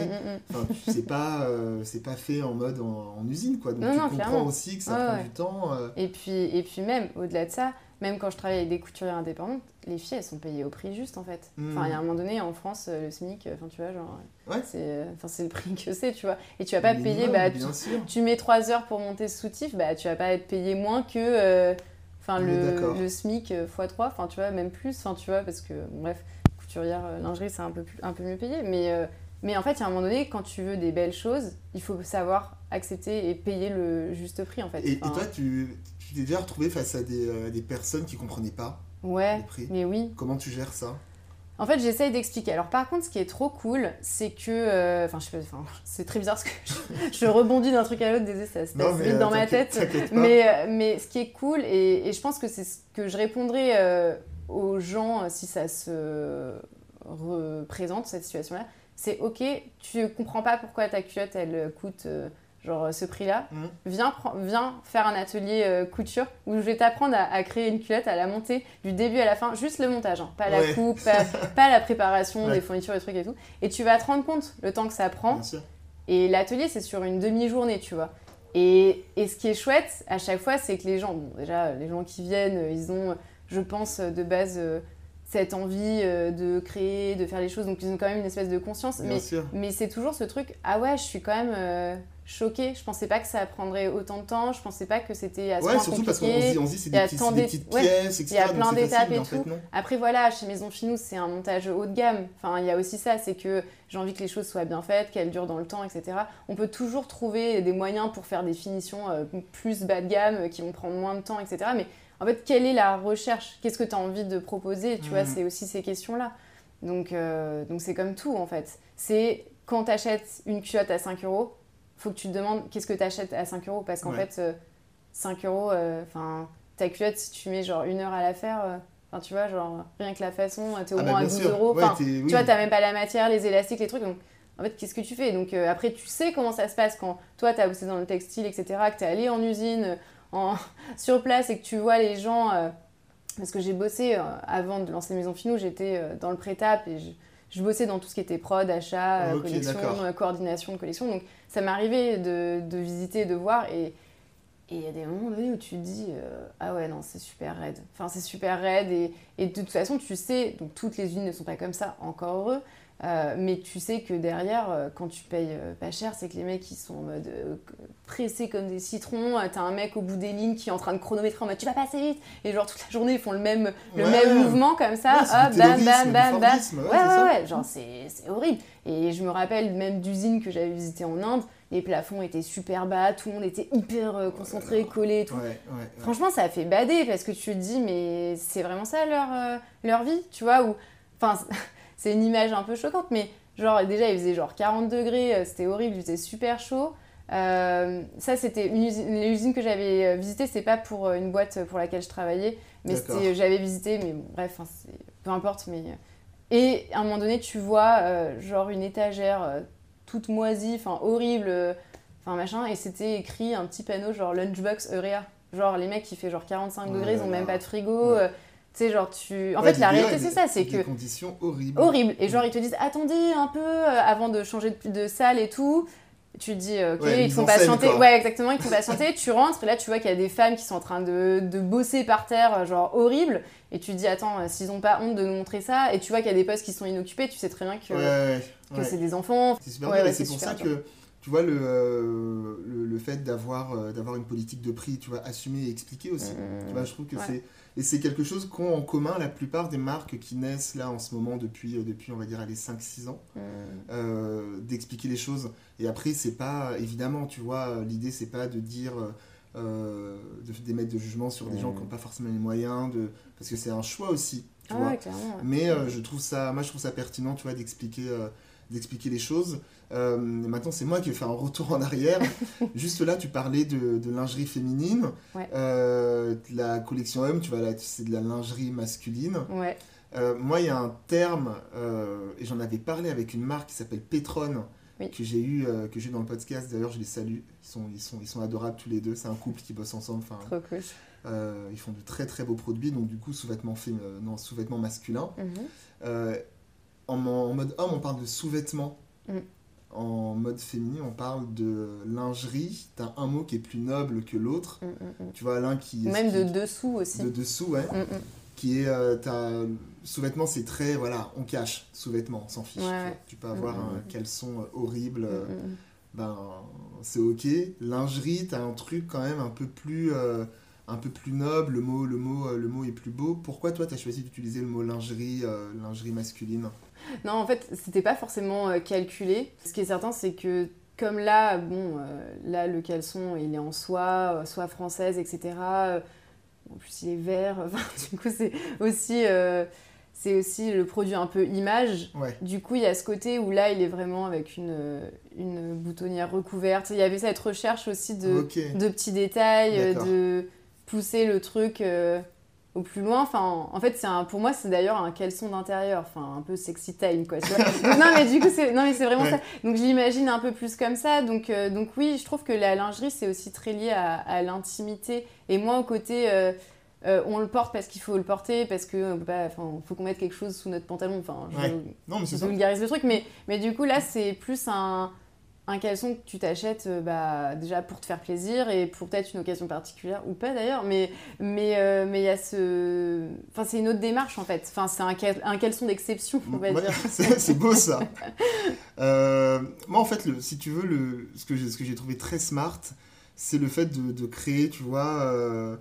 Enfin, c'est pas, c'est pas fait en mode en, usine, quoi. Donc, tu comprends aussi que ça prend du temps. Et, puis, et puis, même, au-delà de ça, même quand je travaille avec des couturières indépendantes, les filles, elles sont payées au prix juste, en fait. Enfin, il y a un moment donné, en France, euh, le SMIC, enfin, tu vois, genre... Ouais. C'est le prix que c'est, tu vois. Et tu vas pas payer... Bah, tu, mets 3 heures pour monter ce soutif, bah, tu vas pas être payé moins que... Euh, enfin, le, le, SMIC x3, enfin, tu vois, même plus, enfin, tu vois, parce que, bref, couturière, euh, lingerie, c'est un peu, un peu mieux payé, mais... Mais en fait, il y a un moment donné, quand tu veux des belles choses, il faut savoir accepter et payer le juste prix, en fait. Et, et toi, tu t'es déjà retrouvé face à des, euh, des personnes qui comprenaient pas ouais, les prix mais oui. Comment tu gères ça? En fait, j'essaye d'expliquer. Alors, par contre, ce qui est trop cool, c'est que. Euh, enfin, enfin, c'est très bizarre parce que je, rebondis d'un truc à l'autre, désolé, ça se passe vite dans ma tête. Mais, euh, mais ce qui est cool, et, et je pense que c'est ce que je répondrai aux gens si ça se représente, cette situation-là, c'est ok, tu comprends pas pourquoi ta culotte elle coûte genre ce prix-là, mmh. viens, viens faire un atelier euh, couture où je vais t'apprendre à, créer une culotte, à la monter du début à la fin, juste le montage, hein. pas la coupe, pas, la préparation des fournitures, des trucs et tout. Et tu vas te rendre compte le temps que ça prend. Et l'atelier, c'est sur une demi-journée, tu vois. Et, et, ce qui est chouette à chaque fois, c'est que les gens, bon, déjà, les gens qui viennent, ils ont, je pense, de base, euh, cette envie euh, de créer, de faire les choses. Donc, ils ont quand même une espèce de conscience. mais mais c'est toujours ce truc, ah ouais, je suis quand même choquée. Je pensais pas que ça prendrait autant de temps. Je pensais pas que c'était à ce Ouais, point surtout parce qu'on se dit, on dit c'est des, petites ouais, pièces, etc. il y a plein d'étapes et en fait, tout. Après voilà, chez Maison Finou, c'est un montage haut de gamme. Enfin, il y a aussi ça, c'est que j'ai envie que les choses soient bien faites, qu'elles durent dans le temps, etc. On peut toujours trouver des moyens pour faire des finitions euh, plus bas de gamme, euh, qui vont prendre moins de temps, etc. Mais en fait, quelle est la recherche? Qu'est-ce que tu as envie de proposer? Tu vois, Mhm. c'est aussi ces questions-là. Donc, euh, donc c'est comme tout en fait. C'est quand tu achètes une culotte à 5 euros, faut que tu te demandes qu'est-ce que tu achètes à 5 euros. Parce qu'en Ouais. fait, euh, 5 euros, euh, enfin, ta culotte, si tu mets genre une heure à la faire, euh, enfin, tu vois, genre rien que la façon, t'es au Ah bah, moins à bien 12 sûr. euros. Ouais, oui. tu vois, t'as même pas la matière, les élastiques, les trucs. Donc, en fait, qu'est-ce que tu fais? Donc, euh, après, tu sais comment ça se passe quand toi, t'as bossé dans le textile, etc., que t'es allé en usine, euh, en... sur place et que tu vois les gens. euh, Parce que j'ai bossé euh, avant de lancer Maison Finou, j'étais euh, dans le pré-tap et je, je bossais dans tout ce qui était prod, achat, euh, collection, euh, coordination de collection. Donc, ça m'arrivait de, de visiter, de voir. Et. Il y a des moments donnés où tu te dis euh, ah ouais non c'est super raide. Enfin c'est super raide. Et, et de toute façon tu sais donc toutes les usines ne sont pas comme ça. Encore heureux euh, mais tu sais que derrière euh, quand tu payes euh, pas cher c'est que les mecs ils sont en mode pressés comme des citrons. T'as un mec au bout des lignes qui est en train de chronométrer en mode tu vas passer vite. Et genre toute la journée ils font le même le Ouais, même mouvement comme ça. Ouais, hop bam bam bam bam. Ouais, ouais ouais genre c'est horrible. Et je me rappelle même d'usines que j'avais visitées en Inde. Les plafonds étaient super bas. Tout le monde était hyper concentré collé et tout. Ouais, ouais, ouais. Franchement, ça a fait bader parce que tu te dis, mais c'est vraiment ça leur, leur vie, tu vois ou... Enfin, c'est une image un peu choquante, mais genre, déjà, il faisait genre 40 degrés, euh, c'était horrible, il faisait super chaud. Euh, ça, c'était une usine, l'usine que j'avais euh, visitée, c'est pas pour une boîte pour laquelle je travaillais, mais j'avais visité, mais bon, bref, peu importe, mais... Et à un moment donné, tu vois, euh, genre, une étagère euh, toute moisie, enfin, horrible, enfin, machin, et c'était écrit un petit panneau, genre, lunchbox Eurea. Genre, les mecs qui fait genre 45 Oh degrés, ils ont même pas de frigo. Ouais. Sais, genre, tu... En Ouais, fait, la réalité, c'est ça, c'est Des que conditions horribles. horrible. Et genre, ils te disent, attendez un peu euh, avant de changer de, de salle et tout. Tu te dis, euh, ok, Ouais, ils te font scène, patienter. Ouais, exactement, ils te font patienter. tu rentres, et là, tu vois qu'il y a des femmes qui sont en train de, de bosser par terre, euh, genre horrible. Et tu te dis, attends, euh, s'ils ont pas honte de nous montrer ça, et tu vois qu'il y a des postes qui sont inoccupés, tu sais très bien que, Ouais, ouais, que c'est des enfants. C'est super ouais, et c'est pour ça que tu vois le, euh, le, le fait d'avoir euh, d'avoir une politique de prix tu vois assumée et expliquée aussi. Mmh, tu vois je trouve que ouais. c'est et c'est quelque chose qu'ont en commun la plupart des marques qui naissent là en ce moment depuis euh, depuis on va dire les 5 6 ans mmh. d'expliquer les choses. Et après c'est pas évidemment tu vois l'idée c'est pas de dire euh, de d'émettre de jugement sur des gens qui n'ont pas forcément les moyens de parce que c'est un choix aussi tu Ah vois. mais je trouve ça, moi je trouve ça pertinent, tu vois, d'expliquer, d'expliquer les choses. Euh, maintenant, c'est moi qui vais faire un retour en arrière. Juste là, tu parlais de, de lingerie féminine, Ouais. Euh, la collection homme, tu vois, là, c'est de la lingerie masculine. Ouais. Euh, moi, il y a un terme, et j'en avais parlé avec une marque qui s'appelle Petron, Oui. que j'ai eu, que j'ai eu dans le podcast. D'ailleurs, je les salue. Ils sont, ils sont, ils sont adorables tous les deux. C'est un couple qui bosse ensemble. Enfin, Trop cool. ils font de très très beaux produits. Donc du coup, sous-vêtements sous-vêtements masculins. Mhm. En, en mode homme, on parle de sous-vêtements. Mm. En mode féminin, on parle de lingerie. T'as un mot qui est plus noble que l'autre. Mm, mm. Tu vois, l'un qui Même qui- de dessous aussi. de dessous, ouais. Qui est. euh, t'as- sous-vêtements, c'est très. Voilà, on cache. Sous-vêtements, on s'en fiche. Ouais, tu, peux avoir un caleçon euh, horrible. euh, ben c'est ok. Lingerie, t'as un truc quand même un peu plus euh, un peu plus noble. Le mot le mot le mot est plus beau. Pourquoi toi t'as choisi d'utiliser le mot lingerie euh, lingerie masculine? Non, en fait, c'était pas forcément euh, calculé. Ce qui est certain, c'est que comme là, bon, euh, là, le caleçon, il est en soie, euh, soie française, etc. en plus, il est vert. Enfin, du coup, c'est aussi, euh, c'est aussi le produit un peu image. Ouais. Du coup, il y a ce côté où là, il est vraiment avec une, une boutonnière recouverte. Il y avait cette recherche aussi de, de petits détails, de pousser le truc euh, au plus loin. Enfin, en fait, c'est un, pour moi, c'est d'ailleurs un caleçon d'intérieur, enfin un peu sexy time, quoi. tu vois. Donc, non, mais du coup, c'est, non, mais c'est vraiment Ouais. ça. Donc, je l'imagine un peu plus comme ça. Donc, euh, donc oui, je trouve que la lingerie, c'est aussi très lié à, à l'intimité et moins au côté. euh, euh, on le porte parce qu'il faut le porter, parce que bah, enfin, faut qu'on mette quelque chose sous notre pantalon. Enfin, je, Ouais. Non mais c'est je ça. vulgarise le truc, mais, mais du coup là c'est plus un, un caleçon que tu t'achètes euh, bah, déjà pour te faire plaisir et pour peut-être une occasion particulière ou pas d'ailleurs, mais mais euh, mais il y a ce, enfin c'est une autre démarche en fait. Enfin c'est un, un caleçon d'exception on va dire. c'est beau ça. Euh, moi en fait le, si tu veux le ce que j'ai ce que j'ai trouvé très smart, c'est le fait de, de, créer tu vois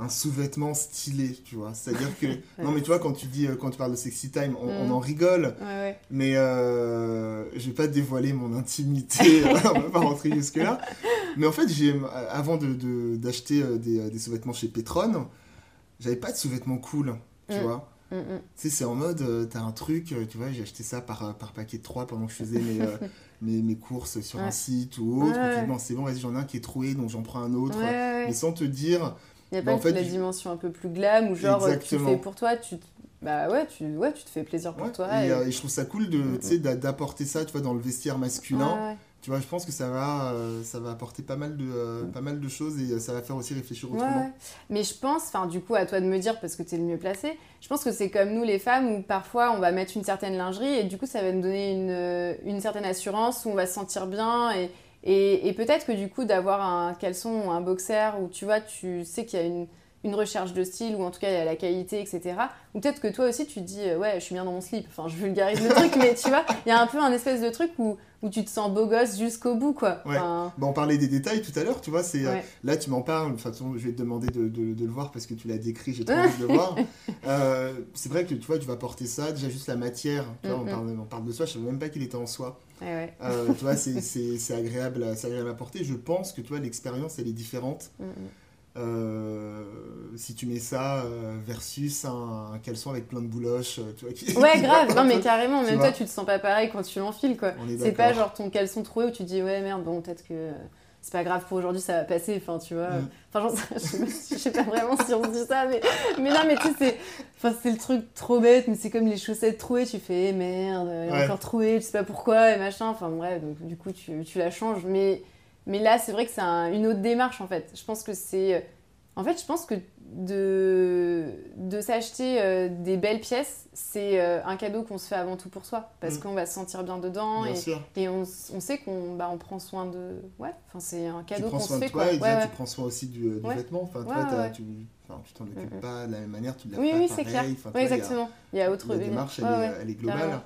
un sous-vêtement stylé, tu vois. C'est-à-dire que... non, mais tu vois, quand tu dis, euh, quand tu parles de sexy time, on, mm. en rigole. Mais euh, je vais pas dévoiler mon intimité, on va pas rentrer jusque-là. Mais en fait, j'ai, avant de, d'acheter euh, des, euh, des sous-vêtements chez Petron, j'avais pas de sous-vêtements cool, tu mm. vois. Mm, tu sais, c'est en mode, t'as un truc, tu vois, j'ai acheté ça par, par paquet de 3 pendant que je faisais mes, mes, mes, courses sur un site ou autre. c'est bon, vas-y, j'en ai un qui est troué, donc j'en prends un autre. Mais sans te dire il n'y a pas la dimension un peu plus glam ou genre euh, tu fais pour toi, tu bah ouais, tu, ouais, tu te fais plaisir pour toi. Euh, et, je trouve ça cool de, mm, mm. d'apporter ça tu vois, dans le vestiaire masculin. Tu vois, je pense que ça va, euh, ça va apporter pas mal, de, mm. pas mal de choses et ça va faire aussi réfléchir autrement. Mais je pense, enfin du coup à toi de me dire parce que tu es le mieux placé, je pense que c'est comme nous les femmes où parfois on va mettre une certaine lingerie et du coup ça va nous donner une, une certaine assurance où on va se sentir bien et, et, peut-être que du coup, d'avoir un caleçon un boxer où tu vois, tu sais qu'il y a une, une, recherche de style ou en tout cas il y a la qualité, etc. Ou peut-être que toi aussi tu te dis, ouais, je suis bien dans mon slip. Enfin, je vulgarise le truc, mais tu vois, il y a un peu un espèce de truc où, où tu te sens beau gosse jusqu'au bout, quoi. Ouais. Bah, on parlait des détails tout à l'heure, tu vois. c'est euh, là, tu m'en parles. De toute façon, je vais te demander de, de, de le voir parce que tu l'as décrit, j'ai trop envie de le voir. Euh, c'est vrai que tu vois, tu vas porter ça, déjà juste la matière. Tu vois, on, parle, on, parle, de soie, je savais même pas qu'il était en. Ouais, euh, tu vois, c'est agréable, agréable à porter. Je pense que, tu vois, l'expérience, elle est différente. Mm. Euh, si tu mets ça euh, versus un, caleçon avec plein de bouloches, tu vois, qui... Ouais, grave, non mais carrément, même toi tu te sens pas pareil quand tu l'enfiles quoi. C'est pas genre ton caleçon troué où tu dis ouais merde, bon peut-être que c'est pas grave pour aujourd'hui, ça va passer, enfin tu vois. Mm. Enfin, je sais pas vraiment si on se dit ça, mais, mais non, mais tu sais, c'est le truc trop bête, mais c'est comme les chaussettes trouées, tu fais eh, merde, elle est encore trouée, tu sais pas pourquoi, et machin, enfin bref, donc du coup tu, tu la changes, mais mais là, c'est vrai que c'est une autre démarche en fait. Je pense que c'est. En fait, je pense que de, de s'acheter euh, des belles pièces, c'est euh, un cadeau qu'on se fait avant tout pour soi. Parce mm. qu'on va se sentir bien dedans et, et on, on, sait qu'on bah, on prend soin de. Ouais, enfin, c'est un cadeau qu'on se fait. Tu prends soin de toi et tu prends soin aussi du, du vêtement. Enfin, toi, tu t'en occupes mm, mm. pas de la même manière, tu l'as oui, pas oui, c'est clair. oui, exactement. Il y a autre. La démarche, elle, est, elle est globale.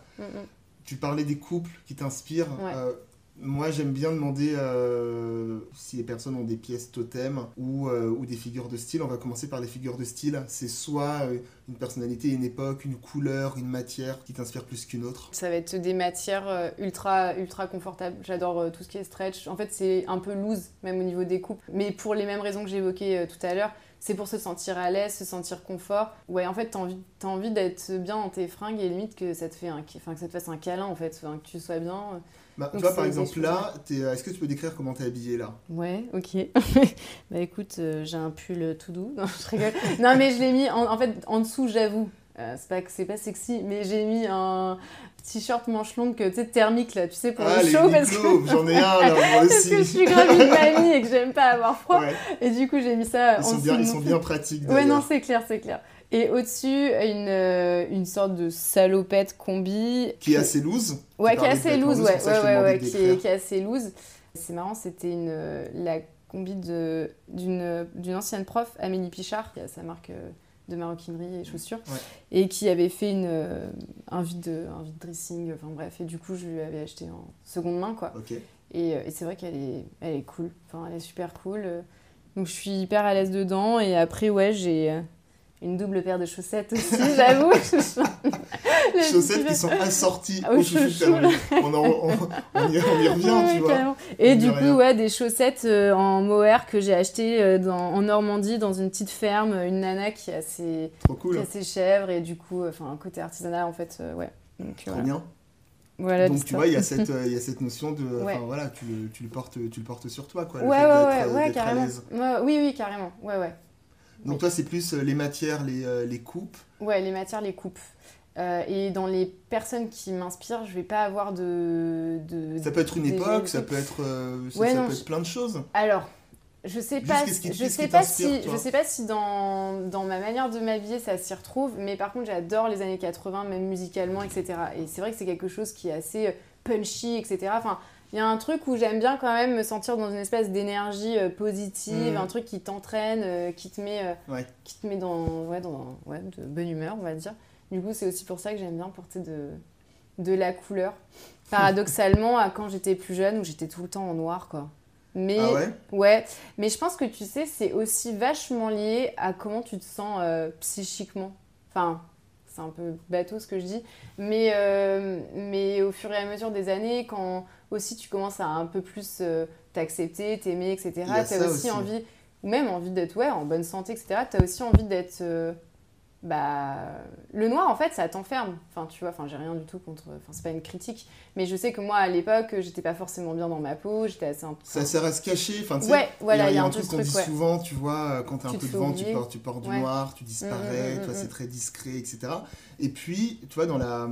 Tu parlais des couples qui t'inspirent. Euh, moi, j'aime bien demander euh, si les personnes ont des pièces totem ou, euh, ou, des figures de style. On va commencer par les figures de style. C'est soit euh, une personnalité, une époque, une couleur, une matière qui t'inspire plus qu'une autre. Ça va être des matières ultra, ultra confortables. J'adore tout ce qui est stretch. En fait, c'est un peu loose, même au niveau des coupes. Mais pour les mêmes raisons que j'évoquais tout à l'heure, c'est pour se sentir à l'aise, se sentir confort. Ouais, en fait, t'as envie, envie d'être bien dans tes fringues et limite que ça te, fait que ça te fasse un câlin, en fait, que tu sois bien. Bah, tu vois, par exemple, là, euh, est-ce que tu peux décrire comment tu es habillée là? Ouais, ok. bah écoute, euh, j'ai un pull tout doux. Non, je rigole. non, mais je l'ai mis, en, fait, en dessous, j'avoue. Euh, c'est pas que c'est pas sexy, mais j'ai mis un t-shirt manche longue, tu sais, thermique là, tu sais, pour ah, le chaud. Parce que... j'en ai un là, moi aussi. parce que je suis grave une mamie et que j'aime pas avoir froid. Et du coup, j'ai mis ça ils en sont. Bien, ils sont bien pratiques. Ouais, non, c'est clair, c'est clair. Et au-dessus, une, euh, une sorte de salopette combi. Qui est assez loose. Ouais, qui est assez loose, ouais, ouais, ouais, ouais qui, est, qui, est, assez loose. C'est marrant, c'était une, euh, la combi d'une ancienne prof, Amélie Pichard, qui a sa marque euh, de maroquinerie et chaussures, et qui avait fait une, un, vide, un vide dressing, enfin bref, et du coup, je lui avais acheté en seconde main, quoi. Et, et c'est vrai qu'elle est, elle est cool, enfin, elle est super cool. Donc je suis hyper à l'aise dedans, et après, ouais, j'ai une double paire de chaussettes aussi, j'avoue. chaussettes qui sont assorties ah, aux chouchous on, on, on, y, revient, tu vois. Et du coup, ouais, des chaussettes euh, en mohair que j'ai acheté euh, dans, en Normandie, dans une petite ferme, une nana qui a ses, cool. qui a ses chèvres, et du coup, enfin, un côté artisanal, en fait, euh, ouais. Donc, Trop bien. Voilà, Donc tu vois, il y, a cette, il y a cette notion de. Ouais. voilà, tu le, tu, le portes, tu le portes sur toi, quoi. Ouais, ouais, ouais, ouais, carrément. oui, oui, carrément. Ouais, ouais. Donc toi, c'est plus euh, les matières, les, euh, les coupes Ouais, les matières, les coupes. Euh, et dans les personnes qui m'inspirent, je vais pas avoir de. de ça peut être une époque, ça peut être, ça, peut être plein de choses. Alors, je sais pas, je sais pas si, je sais pas si dans, dans ma manière de m'habiller ça s'y retrouve, mais par contre j'adore les années 80, même musicalement, etc. Et c'est vrai que c'est quelque chose qui est assez punchy, etc. Enfin, il y a un truc où j'aime bien quand même me sentir dans une espèce d'énergie euh, positive, Mhm. un truc qui t'entraîne, euh, qui te met, euh, Ouais. qui te met dans, ouais, dans ouais, de bonne humeur, on va dire. Du coup, c'est aussi pour ça que j'aime bien porter de, de la couleur. Paradoxalement, à quand j'étais plus jeune, où j'étais tout le temps en noir, quoi. Mais Ah ouais? Ouais, mais je pense que tu sais, c'est aussi vachement lié à comment tu te sens psychiquement. Enfin, c'est un peu bateau ce que je dis, mais, mais au fur et à mesure des années, quand aussi tu commences à un peu plus euh, t'accepter, t'aimer, etc., tu as aussi, aussi. envie, ou même envie d'être ouais, en bonne santé, etc., tu as aussi envie d'être. euh, bah, le noir, en fait, ça t'enferme. Enfin, tu vois, enfin, j'ai rien du tout contre. Enfin, c'est pas une critique, mais je sais que moi, à l'époque, j'étais pas forcément bien dans ma peau, j'étais assez. Ça, ça reste caché. Enfin, tu sais, Ouais, voilà, il y a un, truc qu'on dit ouais. souvent, tu vois, euh, quand t'as un Tu peu de vent, tu portes, tu portes du Ouais. noir, tu disparais, Mm, mm, tu vois, mm, c'est très discret, etc. Et puis, tu vois, dans la...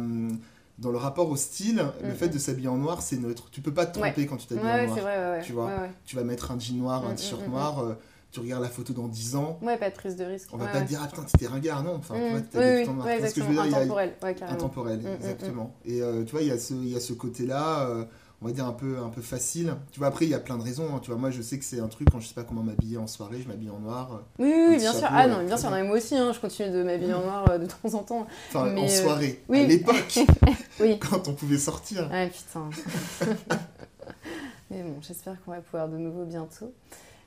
Dans le rapport au style, le Mm, fait de s'habiller en noir, c'est neutre. Tu peux pas te tromper quand tu Ouais, t'habilles en noir. c'est vrai, ouais, ouais. tu vois. Tu vas mettre un jean noir, un Mm, t-shirt mm, noir, euh, tu regardes la photo dans 10 ans, Ouais, pas de prise de risque. on va pas te dire, ah putain, t'étais ringard, non. Enfin, tu vois, oui, tout en noir. Intemporel, ouais, carrément. Intemporel, exactement. Et euh, tu vois, il y a ce, il y a ce côté-là, euh, on va dire un peu, un peu facile. Tu vois, après, il y a plein de raisons. hein. Tu vois, moi, je sais que c'est un truc, quand je sais pas comment m'habiller en soirée, je m'habille en noir. euh, Oui, oui, bien sûr. Ah euh, non, bien sûr, moi aussi, hein, je continue de m'habiller en noir euh, de temps en temps. Enfin, Mais, en euh, soirée, oui. à l'époque, Oui. quand on pouvait sortir. Ouais, putain. mais bon, j'espère qu'on va pouvoir de nouveau bientôt.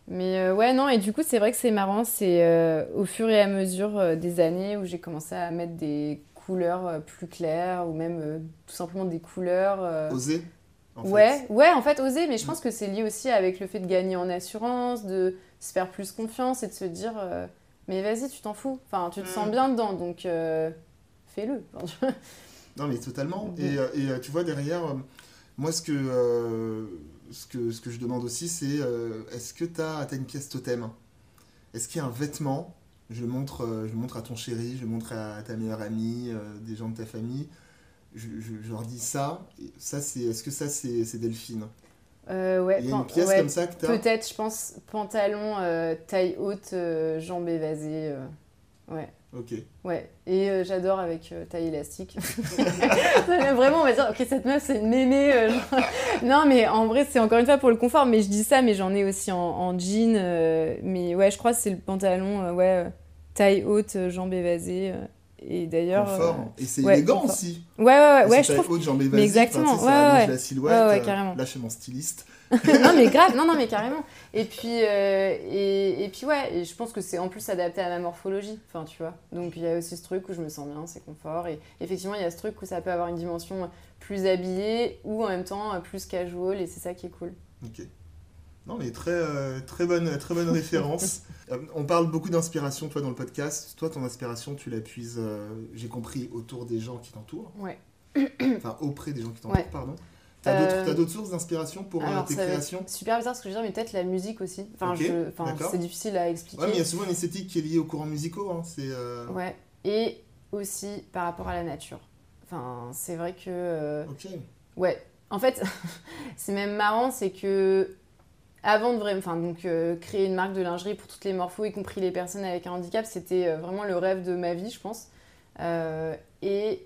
Mais euh, ouais, non, et du coup, c'est vrai que c'est marrant. C'est euh, au fur et à mesure euh, des années où j'ai commencé à mettre des couleurs plus claires ou même tout simplement des couleurs. Oser. En fait. Ouais, ouais, en fait, oser, mais je Mm. pense que c'est lié aussi avec le fait de gagner en assurance, de se faire plus confiance et de se dire, euh, mais vas-y, tu t'en fous. Enfin, tu te Mm. sens bien dedans, donc euh, fais-le. Non, mais totalement. Mhm. Et, euh, et, tu vois, derrière, moi, ce que, euh, ce, que, ce que je demande aussi, c'est est-ce que tu as, une pièce totem? Est-ce qu'il y a un vêtement? Je le, montre, je le montre à ton chéri, je le montre à ta meilleure amie, des gens de ta famille. Je, je- je leur dis ça. ça c'est, est-ce que ça, c'est, c'est Delphine? Euh, ouais, Il y a une pièce ouais, comme ça que tu as Peut-être, je pense, pantalon, euh, taille haute, euh, jambes évasées. euh, ouais. Ok. Ouais, et j'adore avec taille élastique. Vraiment, on va dire, ok, cette meuf, c'est une mémé. genre. Non, mais en vrai, c'est encore une fois pour le confort. Mais je dis ça, mais j'en ai aussi en, en jean. mais ouais, je crois que c'est le pantalon, ouais, taille haute, jambes évasées. Euh, et d'ailleurs. Confort. euh, Et c'est ouais, élégant confort. aussi. Ouais, ouais, ouais, ouais, que je trouve. haute, jambes mais exactement, enfin, ouais, ouais. la silhouette. Ouais, ouais, euh, carrément. Là, chez mon styliste. non mais grave, non non mais carrément. Et puis euh, et, et puis ouais, et je pense que c'est en plus adapté à ma morphologie. Enfin tu vois. Donc il y a aussi ce truc où je me sens bien, c'est confort. Et effectivement il y a ce truc où ça peut avoir une dimension plus habillée ou en même temps plus casual et c'est ça qui est cool. Ok. Non, mais très, euh, très, bonne, très bonne référence. Euh, on parle beaucoup d'inspiration, toi, dans le podcast. Toi, ton inspiration, tu la puises, euh, j'ai compris, autour des gens qui t'entourent. Ouais. Enfin, auprès des gens qui t'entourent, Ouais. pardon. T'as d'autres- sources d'inspiration pour Alors tes créations? super bizarre ce que je veux dire, mais peut-être la musique aussi. Enfin, c'est difficile à expliquer. Ouais, mais il y a souvent une esthétique qui est liée aux courants musicaux. Hein. Ouais. Et aussi par rapport à la nature. Enfin, c'est vrai que Ok. Ouais, en fait, c'est même marrant, c'est que avant de vraiment, enfin donc euh, créer une marque de lingerie pour toutes les morphos, y compris les personnes avec un handicap, c'était euh, vraiment le rêve de ma vie, je pense. Euh, et,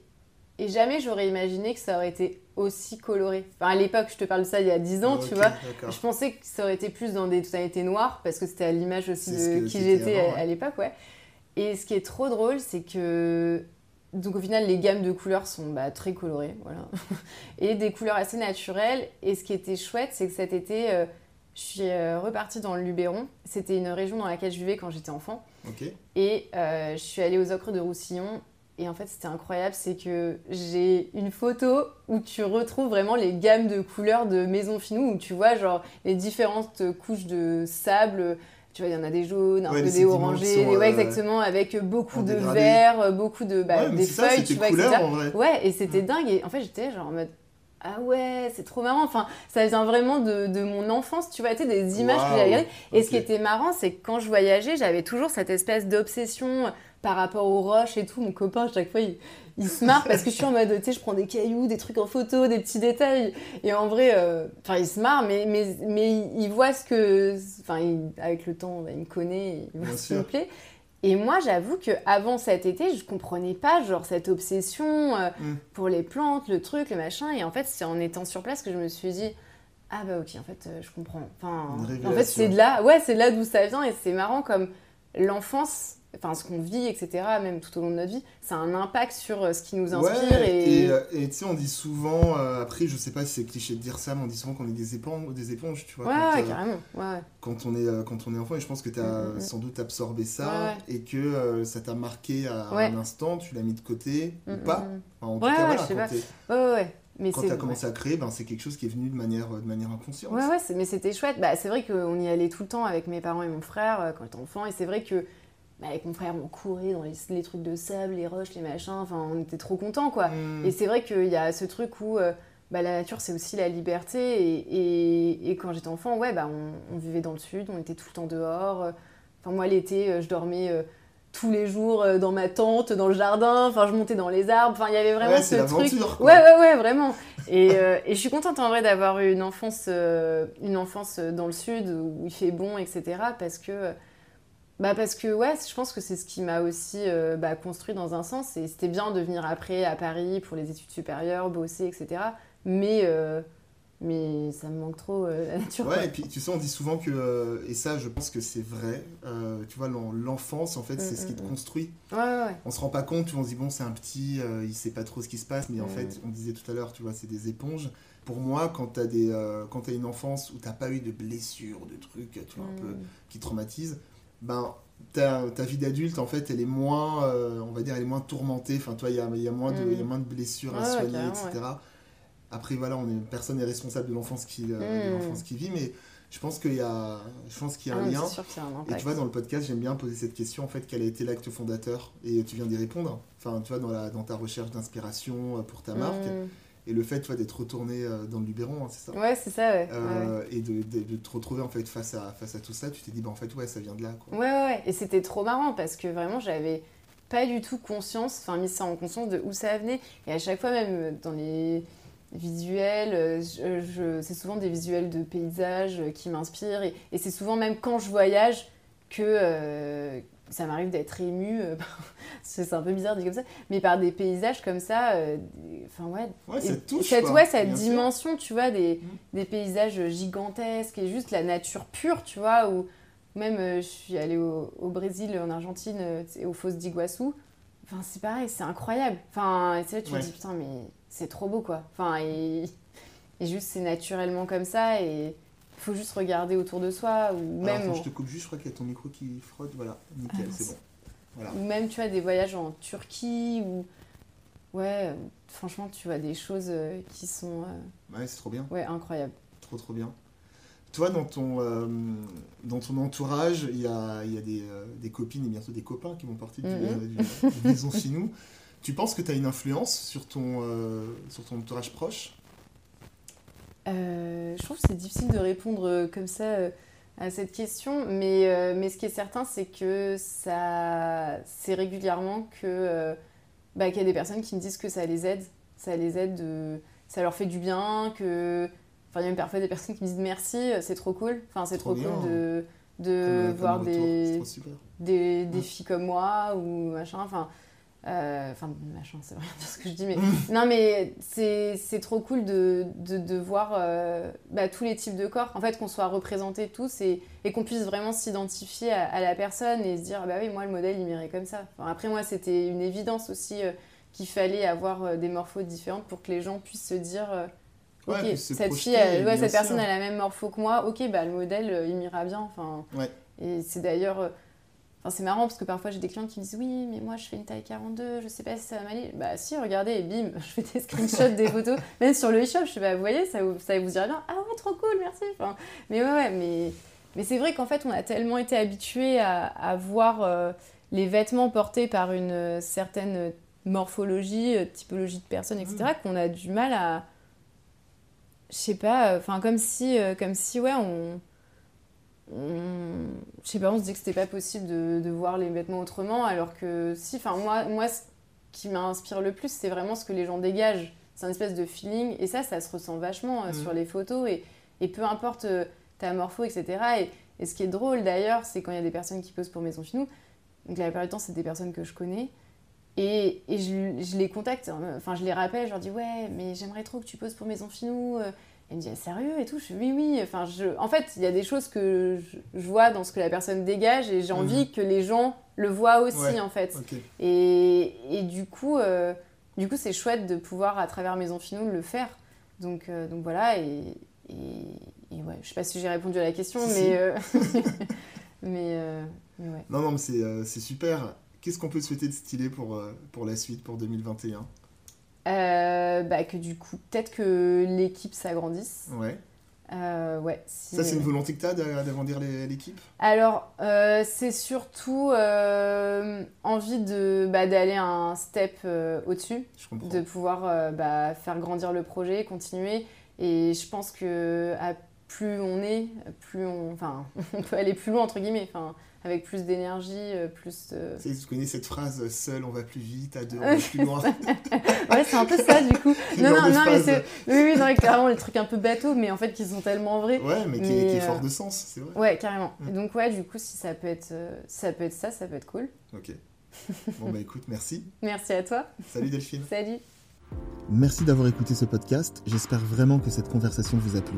et jamais j'aurais imaginé que ça aurait été aussi coloré. Enfin, à l'époque, je te parle de ça il y a 10 ans, tu vois. Je pensais que ça aurait été plus dans des tonalités noires parce que c'était à l'image aussi de qui j'étais à, ouais. à l'époque, ouais. Et ce qui est trop drôle, c'est que donc au final les gammes de couleurs sont bah, très colorées, voilà, et des couleurs assez naturelles. Et ce qui était chouette, c'est que cet été, euh, je suis euh, repartie dans le Luberon. C'était une région dans laquelle je vivais quand j'étais enfant. Et euh, je suis allée aux Ocres de Roussillon. Et en fait, c'était incroyable, c'est que j'ai une photo où tu retrouves vraiment les gammes de couleurs de Maison Finou, où tu vois genre les différentes couches de sable. Tu vois, il y en a des jaunes, un Ouais, peu des orangés, des- ouais, euh, exactement, avec beaucoup de dégradé. verts, beaucoup de bah, ouais, mais des c'est ça, feuilles, tu vois, couleur etc. Ouais, et c'était dingue. Et en fait, j'étais genre en mode ah ouais, c'est trop marrant. Enfin, ça vient vraiment de, de mon enfance, tu vois, tu sais, des images que j'avais regardées. Et ce qui était marrant, c'est que quand je voyageais, j'avais toujours cette espèce d'obsession par rapport aux roches et tout. Mon copain, à chaque fois, il, il se marre parce que je suis en mode, tu sais, je prends des cailloux, des trucs en photo, des petits détails. Et en vrai, euh, enfin, il se marre, mais, mais, mais il voit ce que. Enfin, avec le temps, bah, il me connaît, il voit Bien ce qui me plaît. Et moi, j'avoue que avant cet été, je comprenais pas genre cette obsession euh, Mm. pour les plantes, le truc, le machin. Et en fait, c'est en étant sur place que je me suis dit, ah bah ok, en fait, euh, je comprends. Enfin, en fait, c'est de là, ouais, c'est là d'où ça vient et c'est marrant comme l'enfance, enfin ce qu'on vit, etc., même tout au long de notre vie, ça a un impact sur euh, ce qui nous inspire. et euh, tu sais, on dit souvent, après, je sais pas si c'est cliché de dire ça, mais on dit souvent qu'on est des éponges, des éponges tu vois. Ouais, carrément. Ouais. Quand, on est, quand on est enfant, et je pense que tu as mm, mm, mm. sans doute absorbé ça et que ça t'a marqué à un instant, tu l'as mis de côté ou pas. en tout cas, voilà, je sais pas. Ouais, ouais. Mais quand tu as commencé à créer, ben, c'est quelque chose qui est venu de manière, de manière inconsciente. Ouais, ouais, mais c'était chouette. Bah, c'est vrai qu'on y allait tout le temps avec mes parents et mon frère euh, quand j'étais enfant. Et c'est vrai que bah, avec mon frère, on courait dans les, trucs de sable, les roches, les machins. Enfin, on était trop contents, quoi. Hmm. Et c'est vrai qu'il y a ce truc où euh, bah, la nature, c'est aussi la liberté. Et, et, quand j'étais enfant, ouais, bah, on, on, vivait dans le sud, on était tout le temps dehors. Enfin, moi, l'été, euh, je dormais tous les jours euh, dans ma tente, dans le jardin. Enfin, je montais dans les arbres. Enfin, il y avait vraiment ce truc. Ouais, ouais, ouais, vraiment. Et, euh, et, je suis contente en vrai d'avoir eu une enfance, euh, une enfance dans le sud où il fait bon, etc. Parce que, bah parce que ouais, je pense que c'est ce qui m'a aussi bah, construit dans un sens. Et c'était bien de venir après à Paris pour les études supérieures, bosser, etc. Mais mais ça me manque trop euh, la nature. Ouais, et puis tu sais, on dit souvent que, euh, et ça je pense que c'est vrai, euh, tu vois, l'enfance en fait c'est ce qui te mm, mm, mm. construit. Ouais, ouais. On se rend pas compte, tu vois, on se dit bon, c'est un petit, il sait pas trop ce qui se passe, mais en fait, on disait tout à l'heure, tu vois, c'est des éponges. Pour moi, quand tu as, as une enfance où t'as pas eu de blessures, de trucs, tu vois, un peu qui traumatisent, ben ta, ta vie d'adulte, en fait, elle est moins, on va dire, elle est moins tourmentée. Enfin, toi, il y a, y, a moins de, y a moins de blessures à soigner, etc. Après, voilà, on est, personne n'est responsable de l'enfance qui, euh, hmm. qui vit, mais je pense qu'il y a, je pense qu'il y a un ah, lien. et tu vois, dans le podcast, j'aime bien poser cette question, en fait, quel a été l'acte fondateur? Et tu viens d'y répondre. Enfin, tu vois, dans, la, dans ta recherche d'inspiration euh, pour ta marque. Hmm. Et le fait, tu vois, d'être retourné euh, dans le Luberon, hein, c'est ça? Ouais, c'est ça, ouais. Et de, de, te retrouver, en fait, face à, face à tout ça, tu t'es dit, bah, en fait, ouais, ça vient de là, quoi. Ouais, ouais, Et c'était trop marrant, parce que vraiment, j'avais pas du tout conscience, enfin, mis ça en conscience de où ça venait. Et à chaque fois, même dans les visuels. Euh, c'est souvent des visuels de paysages qui m'inspirent. Et, c'est souvent même quand je voyage que euh, ça m'arrive d'être émue. Euh, c'est un peu bizarre de dire comme ça. Mais par des paysages comme ça. Enfin, ouais. ouais cette touche, cette, ouais, cette dimension, tu vois, des, mmh. des, paysages gigantesques et juste la nature pure, tu vois. Ou même, je suis allée au, au, Brésil, en Argentine, aux fosses d'Iguassou. Enfin, c'est pareil, c'est incroyable. Enfin, tu sais, tu te dis, putain, mais c'est trop beau quoi. Enfin, et, juste c'est naturellement comme ça et faut juste regarder autour de soi ou même. je te coupe juste, je crois qu'il y a ton micro qui frotte, voilà, nickel, ah, c'est bon. Voilà. Ou même tu vois des voyages en Turquie ou ouais, franchement tu vois des choses euh, qui sont. Euh, ouais, c'est trop bien. Ouais, incroyable. Trop trop bien. Toi, dans ton, euh, dans ton entourage, il y a, y a des, des, copines et bientôt des copains qui vont partir du, mm-hmm. du, Maison chez nous. Tu penses que tu as une influence sur ton, sur ton entourage proche? Euh, Je trouve que c'est difficile de répondre euh, comme ça à cette question, mais, mais ce qui est certain, c'est que ça, c'est régulièrement que bah, qu'il y a des personnes qui me disent que ça les aide, ça les aide, de, ça leur fait du bien, que Enfin, il y a même parfois des personnes qui me disent merci, c'est trop cool. Enfin, c'est trop, cool de, de voir des, des, des, filles comme moi ou machin. Enfin, euh, enfin, machin, c'est rien ce que je dis, mais non, mais c'est trop cool de, de, de voir euh, bah, tous les types de corps, en fait, qu'on soit représentés tous et, et qu'on puisse vraiment s'identifier à, la personne et se dire, bah oui, moi, le modèle, il m'irait comme ça. après, moi, c'était une évidence aussi euh, qu'il fallait avoir des morphos différentes pour que les gens puissent se dire, ok, cette fille, ouais, cette personne a la même morpho que moi, ok, bah le modèle, il m'ira bien. Enfin, Et c'est d'ailleurs c'est marrant parce que parfois j'ai des clients qui me disent oui, mais moi je fais une taille 42, je sais pas si ça va m'aller. Bah si, regardez, et bim, je fais des screenshots des photos. Même sur le e-shop, je fais bah vous voyez, ça vous, ça vous ira bien. Ah ouais, trop cool, merci. Enfin, mais ouais, ouais, mais, mais c'est vrai qu'en fait, on a tellement été habitués à, à voir euh, les vêtements portés par une euh, certaine morphologie, euh, typologie de personne, etc., mmh. qu'on a du mal à. Je sais pas, enfin, comme si, comme si, ouais, on on, je sais pas, on se dit que c'était pas possible de, de, voir les vêtements autrement, alors que si, enfin moi, moi, ce qui m'inspire le plus, c'est vraiment ce que les gens dégagent. C'est un espèce de feeling, et ça, ça se ressent vachement euh, sur mm. les photos, et, et peu importe euh, ta morpho, etc. Et, et, ce qui est drôle d'ailleurs, c'est quand il y a des personnes qui posent pour Maison Finou, donc la plupart du temps, c'est des personnes que je connais, et, et je, je, les contacte, enfin je les rappelle, je leur dis ouais, mais j'aimerais trop que tu poses pour Maison Finou, euh, Elle me dit, ah, sérieux et tout? Je oui, oui. Enfin, je... En fait, il y a des choses que je, vois dans ce que la personne dégage et j'ai Mhm. envie que les gens le voient aussi, Ouais. en fait. Et, et du coup, euh, du coup, c'est chouette de pouvoir, à travers Maison Finou, le faire. Donc, euh, donc voilà, et, et, et ouais, je sais pas si j'ai répondu à la question, Si, mais, si. euh, mais, mais ouais. Non, non, mais c'est c'est super. Qu'est-ce qu'on peut te souhaiter de stylé pour, pour la suite, pour 2021 Euh, bah, que du coup, peut-être que l'équipe s'agrandisse. Ouais. Euh, ouais, si- Ça, c'est une volonté que tu as d'agrandir l'équipe? Alors, euh, c'est surtout euh, envie de bah, d'aller un step au-dessus. De pouvoir bah, faire grandir le projet, continuer. Et je pense que à plus on est, plus on, enfin, on peut aller plus loin entre guillemets, enfin, avec plus d'énergie, euh, plus. de- Tu sais, tu connais cette phrase seul on va plus vite, à deux on va plus loin. Ouais, c'est un peu ça du coup. Non, non, non, mais c'est, oui, oui, non, clairement les trucs un peu bateaux, mais en fait qui sont tellement vrais. Ouais, mais qui, est- qui est euh, fort de sens, c'est vrai. Ouais, carrément. Mm. Et donc ouais, du coup, si ça peut être, euh, si ça peut être ça, ça peut être cool. Ok. Bon, bah écoute, merci. Merci à toi. Salut Delphine. Salut. Merci d'avoir écouté ce podcast, j'espère vraiment que cette conversation vous a plu.